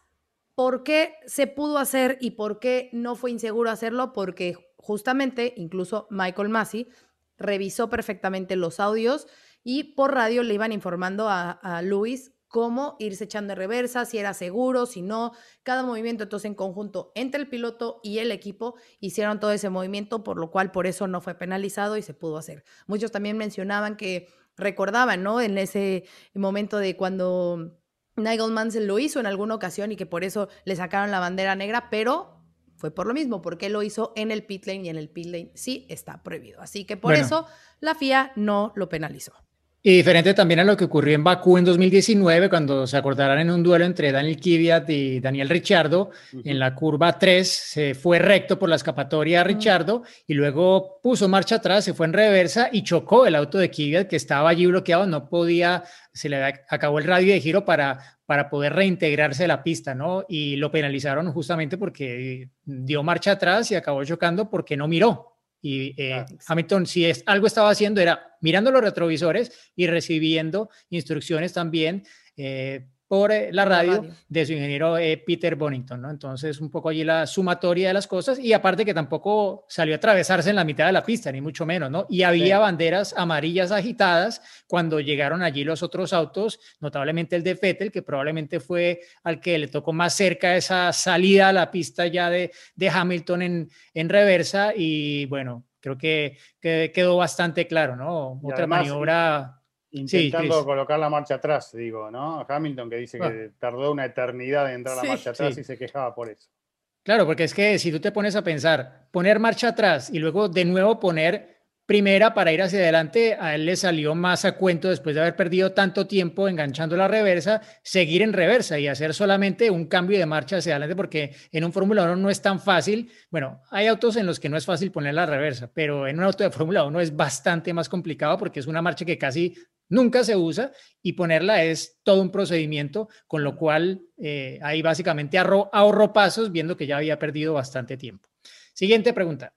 ¿por qué se pudo hacer y por qué no fue inseguro hacerlo? Porque justamente, incluso Michael Massey revisó perfectamente los audios y por radio le iban informando a, Luis cómo irse echando en reversa, si era seguro, si no, cada movimiento. Entonces, en conjunto, entre el piloto y el equipo hicieron todo ese movimiento, por lo cual por eso no fue penalizado y se pudo hacer. Muchos también mencionaban que recordaban, ¿no? En ese momento de cuando Nigel Mansell lo hizo en alguna ocasión y que por eso le sacaron la bandera negra, pero fue por lo mismo, porque lo hizo en el pit lane y en el pit lane sí está prohibido. Así que por bueno. eso la FIA no lo penalizó.
Y diferente también a lo que ocurrió en Bakú en 2019, cuando se acordarán en un duelo entre Daniel Kvyat y Daniel Ricciardo, uh -huh. en la curva 3 se fue recto por la escapatoria a Ricciardo uh -huh. y luego puso marcha atrás, se fue en reversa y chocó el auto de Kvyat que estaba allí bloqueado, no podía, se le acabó el radio de giro para, para poder reintegrarse a la pista, ¿no? Y lo penalizaron justamente porque dio marcha atrás y acabó chocando porque no miró, y eh, Hamilton, si es, algo estaba haciendo, era mirando los retrovisores y recibiendo instrucciones también eh, por eh, la, radio la, radio de su ingeniero eh, Peter Bonington, ¿no? Entonces, un poco allí la sumatoria de las cosas y aparte que tampoco salió a atravesarse en la mitad de la pista, ni mucho menos, ¿no? Y había sí. banderas amarillas agitadas cuando llegaron allí los otros autos, notablemente el de Vettel, que probablemente fue al que le tocó más cerca esa salida a la pista ya de, de Hamilton en, en reversa y bueno, creo que, que quedó bastante claro, ¿no?
Y
Otra
además, maniobra intentando sí, colocar la marcha atrás, digo, ¿no? Hamilton que dice ah. que tardó una eternidad en entrar a la marcha atrás sí. y se quejaba por eso.
Claro, porque es que si tú te pones a pensar, poner marcha atrás y luego de nuevo poner primera para ir hacia adelante, a él le salió más a cuento después de haber perdido tanto tiempo enganchando la reversa, seguir en reversa y hacer solamente un cambio de marcha hacia adelante, porque en un Fórmula 1 no es tan fácil. Bueno, hay autos en los que no es fácil poner la reversa, pero en un auto de Fórmula 1 es bastante más complicado porque es una marcha que casi nunca se usa y ponerla es todo un procedimiento, con lo cual eh, ahí básicamente ahorro, pasos viendo que ya había perdido bastante tiempo. Siguiente pregunta.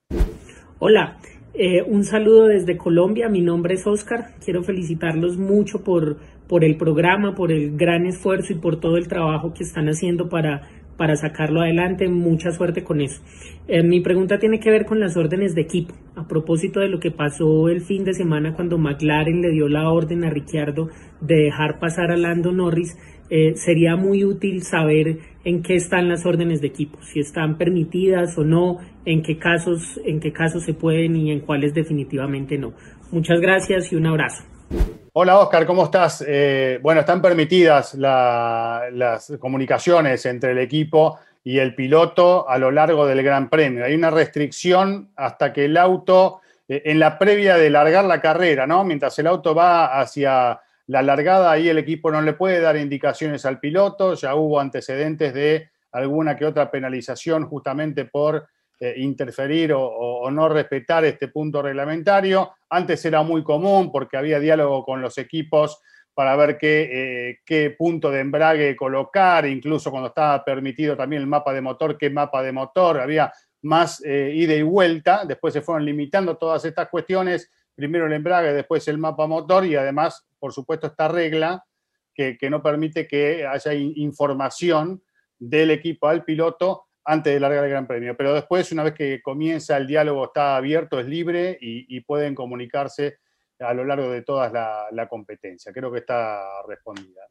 Hola, eh, un saludo desde Colombia, mi nombre es Oscar, quiero felicitarlos mucho por, por el programa, por el gran esfuerzo y por todo el trabajo que están haciendo para, para sacarlo adelante, mucha suerte con eso. Eh, mi pregunta tiene que ver con las órdenes de equipo, a propósito de lo que pasó el fin de semana cuando McLaren le dio la orden a Ricciardo de dejar pasar a Lando Norris, eh, sería muy útil saber en qué están las órdenes de equipo, si están permitidas o no, en qué casos, en qué casos se pueden y en cuáles definitivamente no. Muchas gracias y un abrazo.
Hola Oscar, ¿cómo estás? Eh, bueno, están permitidas la, las comunicaciones entre el equipo y el piloto a lo largo del Gran Premio. Hay una restricción hasta que el auto, eh, en la previa de largar la carrera, ¿no? Mientras el auto va hacia la largada, ahí el equipo no le puede dar indicaciones al piloto, ya hubo antecedentes de alguna que otra penalización justamente por eh, interferir o, no respetar este punto reglamentario. Antes era muy común porque había diálogo con los equipos para ver qué, eh, qué punto de embrague colocar, incluso cuando estaba permitido también el mapa de motor, qué mapa de motor, había más eh, ida y vuelta, después se fueron limitando todas estas cuestiones, primero el embrague, después el mapa motor y además, por supuesto, esta regla que, que no permite que haya información del equipo al piloto antes de largar el Gran Premio. Pero después, una vez que comienza el diálogo, está abierto, es libre y, y pueden comunicarse a lo largo de toda la, la competencia. Creo que está respondida.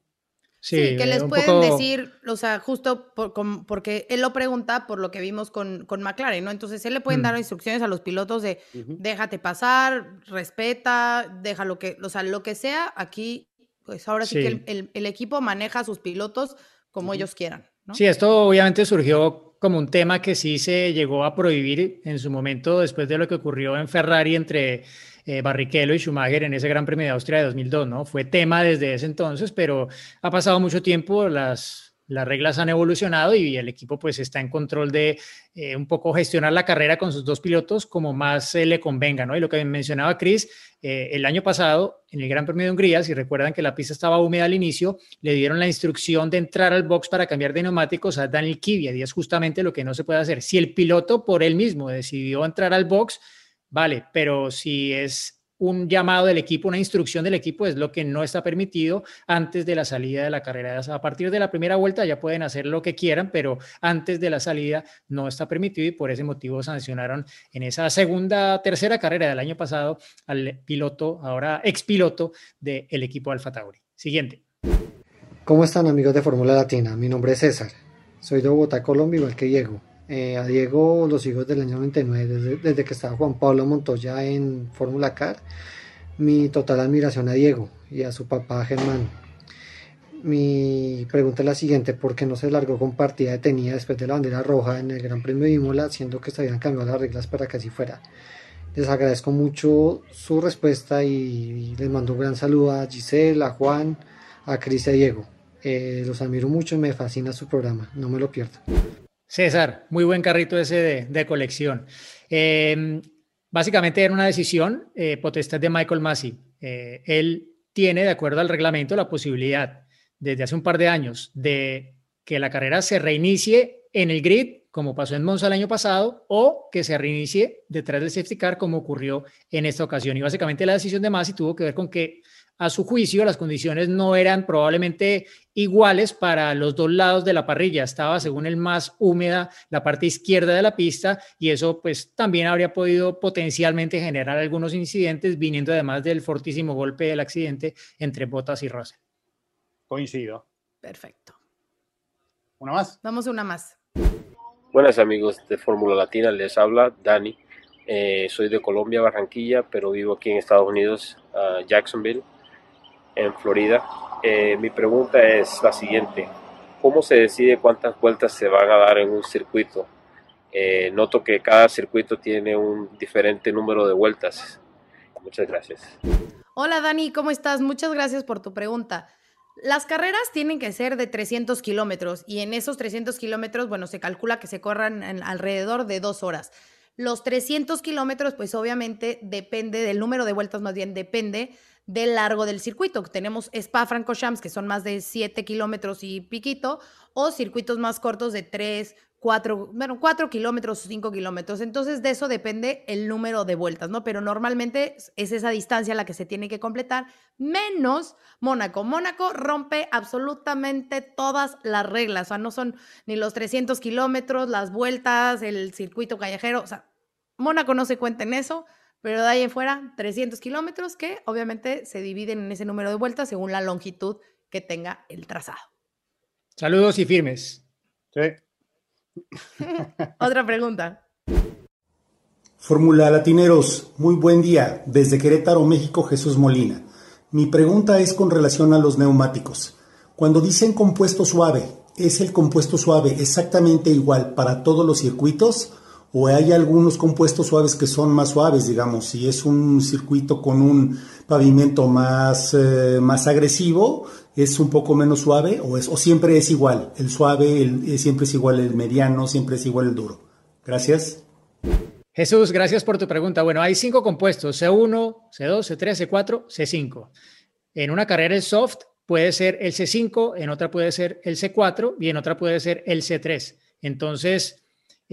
Sí, sí, que les pueden poco... decir, o sea, justo por, con, porque él lo pregunta por lo que vimos con, con McLaren, ¿no? Entonces, él le pueden mm. dar instrucciones a los pilotos de uh -huh. déjate pasar, respeta, deja lo que, o sea, lo que sea, aquí, pues ahora sí, sí que el, el, el, equipo maneja a sus pilotos como uh -huh. ellos quieran. ¿no?
Sí, esto obviamente surgió como un tema que sí se llegó a prohibir en su momento después de lo que ocurrió en Ferrari entre eh, Barrichello y Schumacher en ese Gran Premio de Austria de 2002, ¿no? Fue tema desde ese entonces, pero ha pasado mucho tiempo, las las reglas han evolucionado y el equipo pues está en control de eh, un poco gestionar la carrera con sus dos pilotos como más le convenga, ¿no? Y lo que mencionaba Chris, eh, el año pasado en el Gran Premio de Hungría, si recuerdan que la pista estaba húmeda al inicio, le dieron la instrucción de entrar al box para cambiar de neumáticos a Daniel Kvyat y es justamente lo que no se puede hacer. Si el piloto por él mismo decidió entrar al box, vale, pero si es un llamado del equipo, una instrucción del equipo, es lo que no está permitido antes de la salida de la carrera. A partir de la primera vuelta ya pueden hacer lo que quieran, pero antes de la salida no está permitido y por ese motivo sancionaron en esa segunda, tercera carrera del año pasado al piloto, ahora expiloto del equipo Alfa Tauri. Siguiente.
¿Cómo están amigos de Fórmula Latina? Mi nombre es César. Soy de Bogotá, Colombia, igual que Diego. Eh, a Diego los hijos del año 99, desde, que estaba Juan Pablo Montoya en Fórmula Car. Mi total admiración a Diego y a su papá Germán. Mi pregunta es la siguiente, ¿por qué no se largó con partida detenida después de la bandera roja en el Gran Premio de Imola, siendo que se habían cambiado las reglas para que así fuera? Les agradezco mucho su respuesta y les mando un gran saludo a Giselle, a Juan, a Cris y a Diego. Eh, los admiro mucho y me fascina su programa, no me lo pierdo.
César, muy buen carrito ese de, colección. Em, básicamente era una decisión eh, potestad de Michael Massey. Eh, él tiene, de acuerdo al reglamento, la posibilidad desde hace un par de años de que la carrera se reinicie en el grid, como pasó en Monza el año pasado, o que se reinicie detrás del safety car, como ocurrió en esta ocasión. Y básicamente la decisión de Massey tuvo que ver con que a su juicio, las condiciones no eran probablemente iguales para los dos lados de la parrilla. Estaba, según el más húmeda, la parte izquierda de la pista y eso pues también habría podido potencialmente generar algunos incidentes viniendo además del fortísimo golpe del accidente entre Bottas y Russell.
Coincido.
Perfecto.
¿Una más?
Vamos a una más.
Buenas amigos de Fórmula Latina, les habla Dani. Eh, soy de Colombia, Barranquilla, pero vivo aquí en Estados Unidos, Jacksonville en Florida. Eh, mi pregunta es la siguiente. ¿Cómo se decide cuántas vueltas se van a dar en un circuito? Eh, noto que cada circuito tiene un diferente número de vueltas. Muchas gracias.
Hola Dani, ¿cómo estás? Muchas gracias por tu pregunta. Las carreras tienen que ser de 300 kilómetros y en esos 300 kilómetros, bueno, se calcula que se corran alrededor de dos horas. Los 300 kilómetros, pues obviamente depende del número de vueltas, más bien depende del largo del circuito. Tenemos Spa-Francorchamps, que son más de 7 kilómetros y piquito, o circuitos más cortos de 3, 4, bueno, 4 kilómetros o 5 kilómetros. Entonces, de eso depende el número de vueltas, ¿no? Pero normalmente es esa distancia la que se tiene que completar, menos Mónaco. Mónaco rompe absolutamente todas las reglas, o sea, no son ni los 300 kilómetros, las vueltas, el circuito callejero, o sea, Mónaco no se cuenta en eso. Pero de ahí en fuera, 300 kilómetros que obviamente se dividen en ese número de vueltas según la longitud que tenga el trazado.
Saludos y firmes.
Sí.
Otra pregunta.
Fórmula Latineros, muy buen día. Desde Querétaro, México, Jesús Molina. Mi pregunta es con relación a los neumáticos. Cuando dicen compuesto suave, ¿es el compuesto suave exactamente igual para todos los circuitos? O hay algunos compuestos suaves que son más suaves, digamos, si es un circuito con un pavimento más, eh, más agresivo, es un poco menos suave o, es, o siempre es igual, el suave el, siempre es igual, el mediano siempre es igual el duro. Gracias.
Jesús, gracias por tu pregunta. Bueno, hay cinco compuestos, C1, C2, C3, C4, C5. En una carrera el soft puede ser el C5, en otra puede ser el C4 y en otra puede ser el C3. Entonces,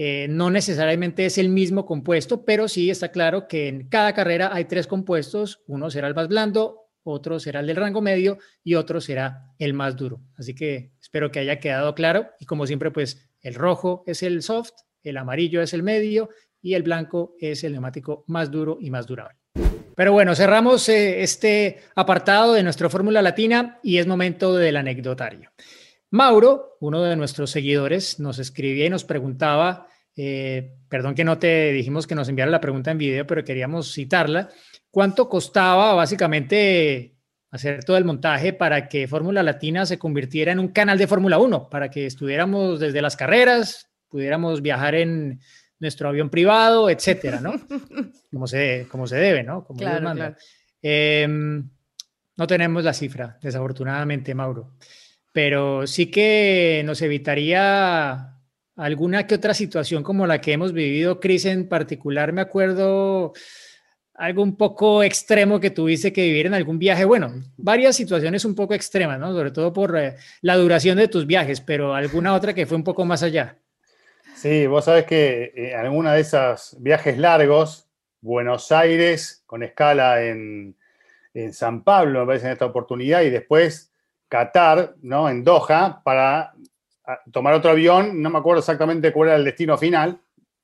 eh, no necesariamente es el mismo compuesto, pero sí está claro que en cada carrera hay tres compuestos. Uno será el más blando, otro será el del rango medio y otro será el más duro. Así que espero que haya quedado claro. Y como siempre, pues el rojo es el soft, el amarillo es el medio y el blanco es el neumático más duro y más durable. Pero bueno, cerramos eh, este apartado de nuestra fórmula latina y es momento del anecdotario. Mauro, uno de nuestros seguidores, nos escribía y nos preguntaba, eh, perdón que no te dijimos que nos enviara la pregunta en video, pero queríamos citarla, ¿cuánto costaba básicamente hacer todo el montaje para que Fórmula Latina se convirtiera en un canal de Fórmula 1, para que estuviéramos desde las carreras, pudiéramos viajar en nuestro avión privado, etcétera, ¿no? como, se, como se debe, ¿no? Como
Claro,
manda.
claro.
Em, no tenemos la cifra, desafortunadamente, Mauro, pero sí que nos evitaría alguna que otra situación como la que hemos vivido, Cris, en particular. Me acuerdo algo un poco extremo que tuviste que vivir en algún viaje. Bueno, varias situaciones un poco extremas, ¿no? Sobre todo por eh, la duración de tus viajes, pero alguna otra que fue un poco más allá.
Sí, vos sabés que eh, alguna de esos viajes largos, Buenos Aires, con escala en, en San Pablo, me parece, en esta oportunidad, y después Qatar, ¿no? En Doha, para tomar otro avión, no me acuerdo exactamente cuál era el destino final,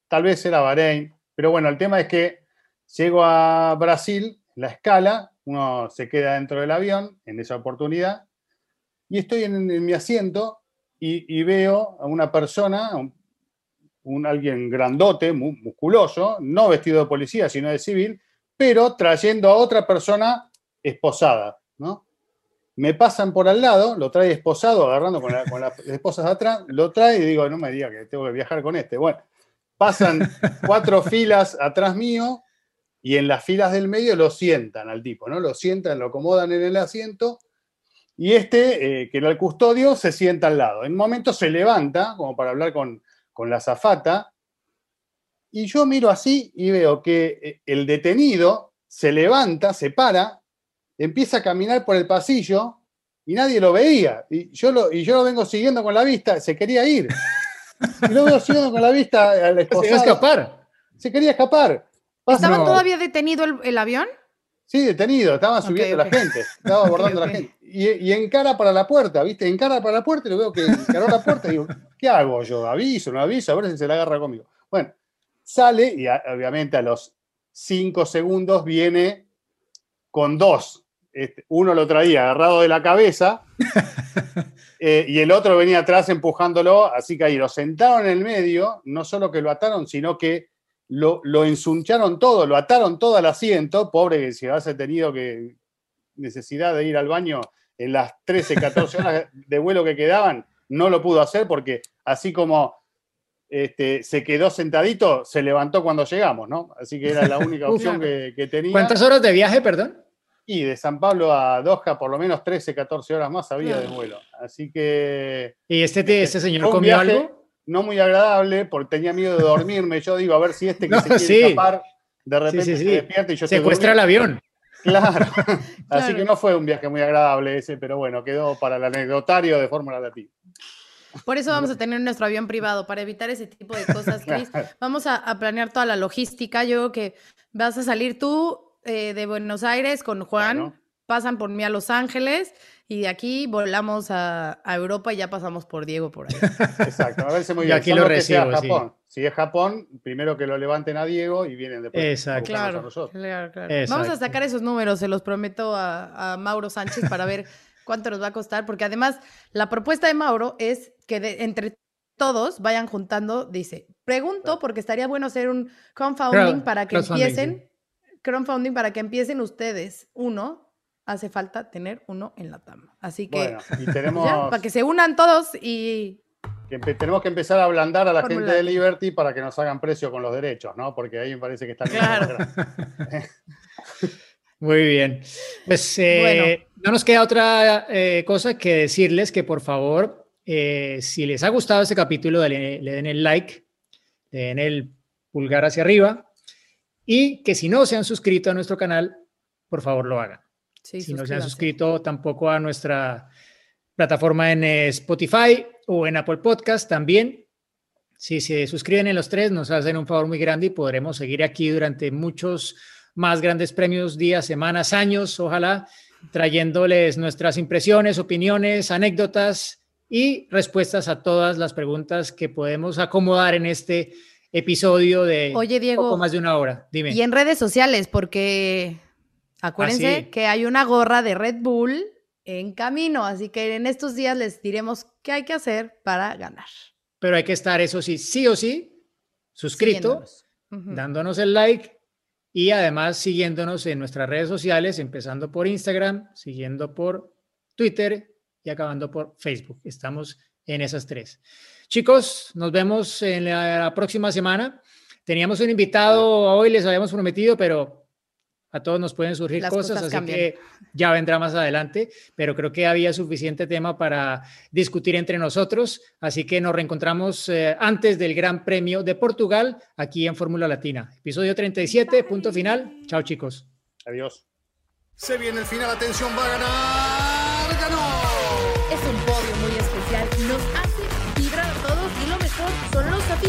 tal vez era Bahrein, pero bueno, el tema es que llego a Brasil, la escala, uno se queda dentro del avión en esa oportunidad, y estoy en, mi asiento y, veo a una persona, un, un alguien grandote, mu- musculoso, no vestido de policía, sino de civil, pero trayendo a otra persona esposada, ¿no? Me pasan por al lado, lo trae esposado, agarrando con, la- con las esposas atrás, lo trae y digo, no me diga que tengo que viajar con este. Bueno, pasan cuatro filas atrás mío y en las filas del medio lo sientan al tipo, ¿no? Lo sientan, lo acomodan en el asiento y este, eh, que era el custodio, se sienta al lado. En un momento se levanta, como para hablar con, con la zafata, y yo miro así y veo que eh, el detenido se levanta, se para, empieza a caminar por el pasillo y nadie lo veía. Y yo lo, y yo lo vengo siguiendo con la vista, se quería ir. Y lo veo siguiendo con la vista al
Se
esposado.
iba a escapar.
Se quería escapar.
¿Estaba
No.
todavía detenido el, el avión?
Sí, detenido, estaba subiendo la gente, estaba abordando la gente. Y, y encara para la puerta, ¿viste? Encara para la puerta y lo veo que encaró la puerta y digo, ¿qué hago yo? ¿Aviso, no aviso? A ver si se la agarra conmigo. Bueno, sale y a- obviamente a los cinco segundos viene con dos. Este, uno lo traía agarrado de la cabeza eh, y el otro venía atrás empujándolo, así que ahí lo sentaron en el medio, no solo que lo ataron, sino que lo, lo ensuncharon todo, lo ataron todo al asiento, pobre que si hace tenido que necesidad de ir al baño en las 13, 14 horas de vuelo que quedaban, no lo pudo hacer porque así como este, se quedó sentadito, se levantó cuando llegamos, ¿no? Así que era la única opción que, que tenía.
¿Cuántas horas de viaje, perdón?
Y de San Pablo a Doha, por lo menos 13, 14 horas más había de vuelo. Así que.
¿Y este, te- este señor comió
viaje
algo?
No muy agradable, porque tenía miedo de dormirme. Yo digo, a ver si este que
No,
se quiere
sí.
escapar, de repente
sí, sí.
se despierta y yo
Secuestra el avión.
Claro. Así que no fue un viaje muy agradable ese, pero bueno, quedó para el anecdotario de Fórmula Latina.
Por eso vamos a tener nuestro avión privado, para evitar ese tipo de cosas, Cris. Vamos a, a planear toda la logística. Yo creo que vas a salir tú eh, de Buenos Aires con Juan, pasan por mí a Los Ángeles y de aquí volamos a, a Europa y ya pasamos por Diego por ahí.
Exacto, me parece muy
Y
bien.
aquí
Salvo
lo
que sea
recibo, sí.
Japón. Si es Japón, primero que lo levanten a Diego y vienen después.
Exacto.
a
Claro,
nosotros.
claro, claro. Vamos a
Exacto.
sacar esos números, se los prometo a, a Mauro Sánchez para ver cuánto nos va a costar, porque además la propuesta de Mauro es que de- entre todos vayan juntando, dice, pregunto porque estaría bueno hacer un
Crowd-
para que empiecen, crowdfunding para que empiecen ustedes uno, hace falta tener uno en la TAM. Así que
Bueno, y tenemos,
ya, para que se unan todos y
que tenemos que empezar a ablandar a la gente de. Liberty para que nos hagan precio con los derechos, ¿no? Porque ahí me parece que están
Claro.
Muy bien. Pues eh,
Bueno.
no nos queda otra eh, cosa que decirles que por favor, eh, si les ha gustado este capítulo, dale- le den el like, le den el pulgar hacia arriba y que si no se han suscrito a nuestro canal, por favor lo hagan.
sí,
si no se han suscrito tampoco a nuestra plataforma en eh, Spotify o en Apple Podcast también. Si se suscriben en los tres, nos hacen un favor muy grande y podremos seguir aquí durante muchos más grandes premios, días, semanas, años, ojalá, trayéndoles nuestras impresiones, opiniones, anécdotas y respuestas a todas las preguntas que podemos acomodar en este episodio de
Oye, Diego,
poco más de una hora. Dime.
Y en redes sociales, porque acuérdense
Ah, sí.
que hay una gorra de Red Bull en camino, así que en estos días les diremos qué hay que hacer para ganar.
Pero hay que estar, eso sí, sí o sí, suscrito.
Ujú.
dándonos el like y además siguiéndonos en nuestras redes sociales, empezando por Instagram, siguiendo por Twitter y acabando por Facebook. Estamos en esas tres. Chicos, nos vemos en la próxima semana. Teníamos un invitado hoy, les habíamos prometido, pero a todos nos pueden surgir cosas, así que ya vendrá más adelante, pero creo que había suficiente tema para discutir entre nosotros, así que nos reencontramos eh, antes del Gran Premio de Portugal aquí en Fórmula Latina. Episodio 37, punto final. Chao chicos.
Adiós.
Se viene el final, atención, va a ganar,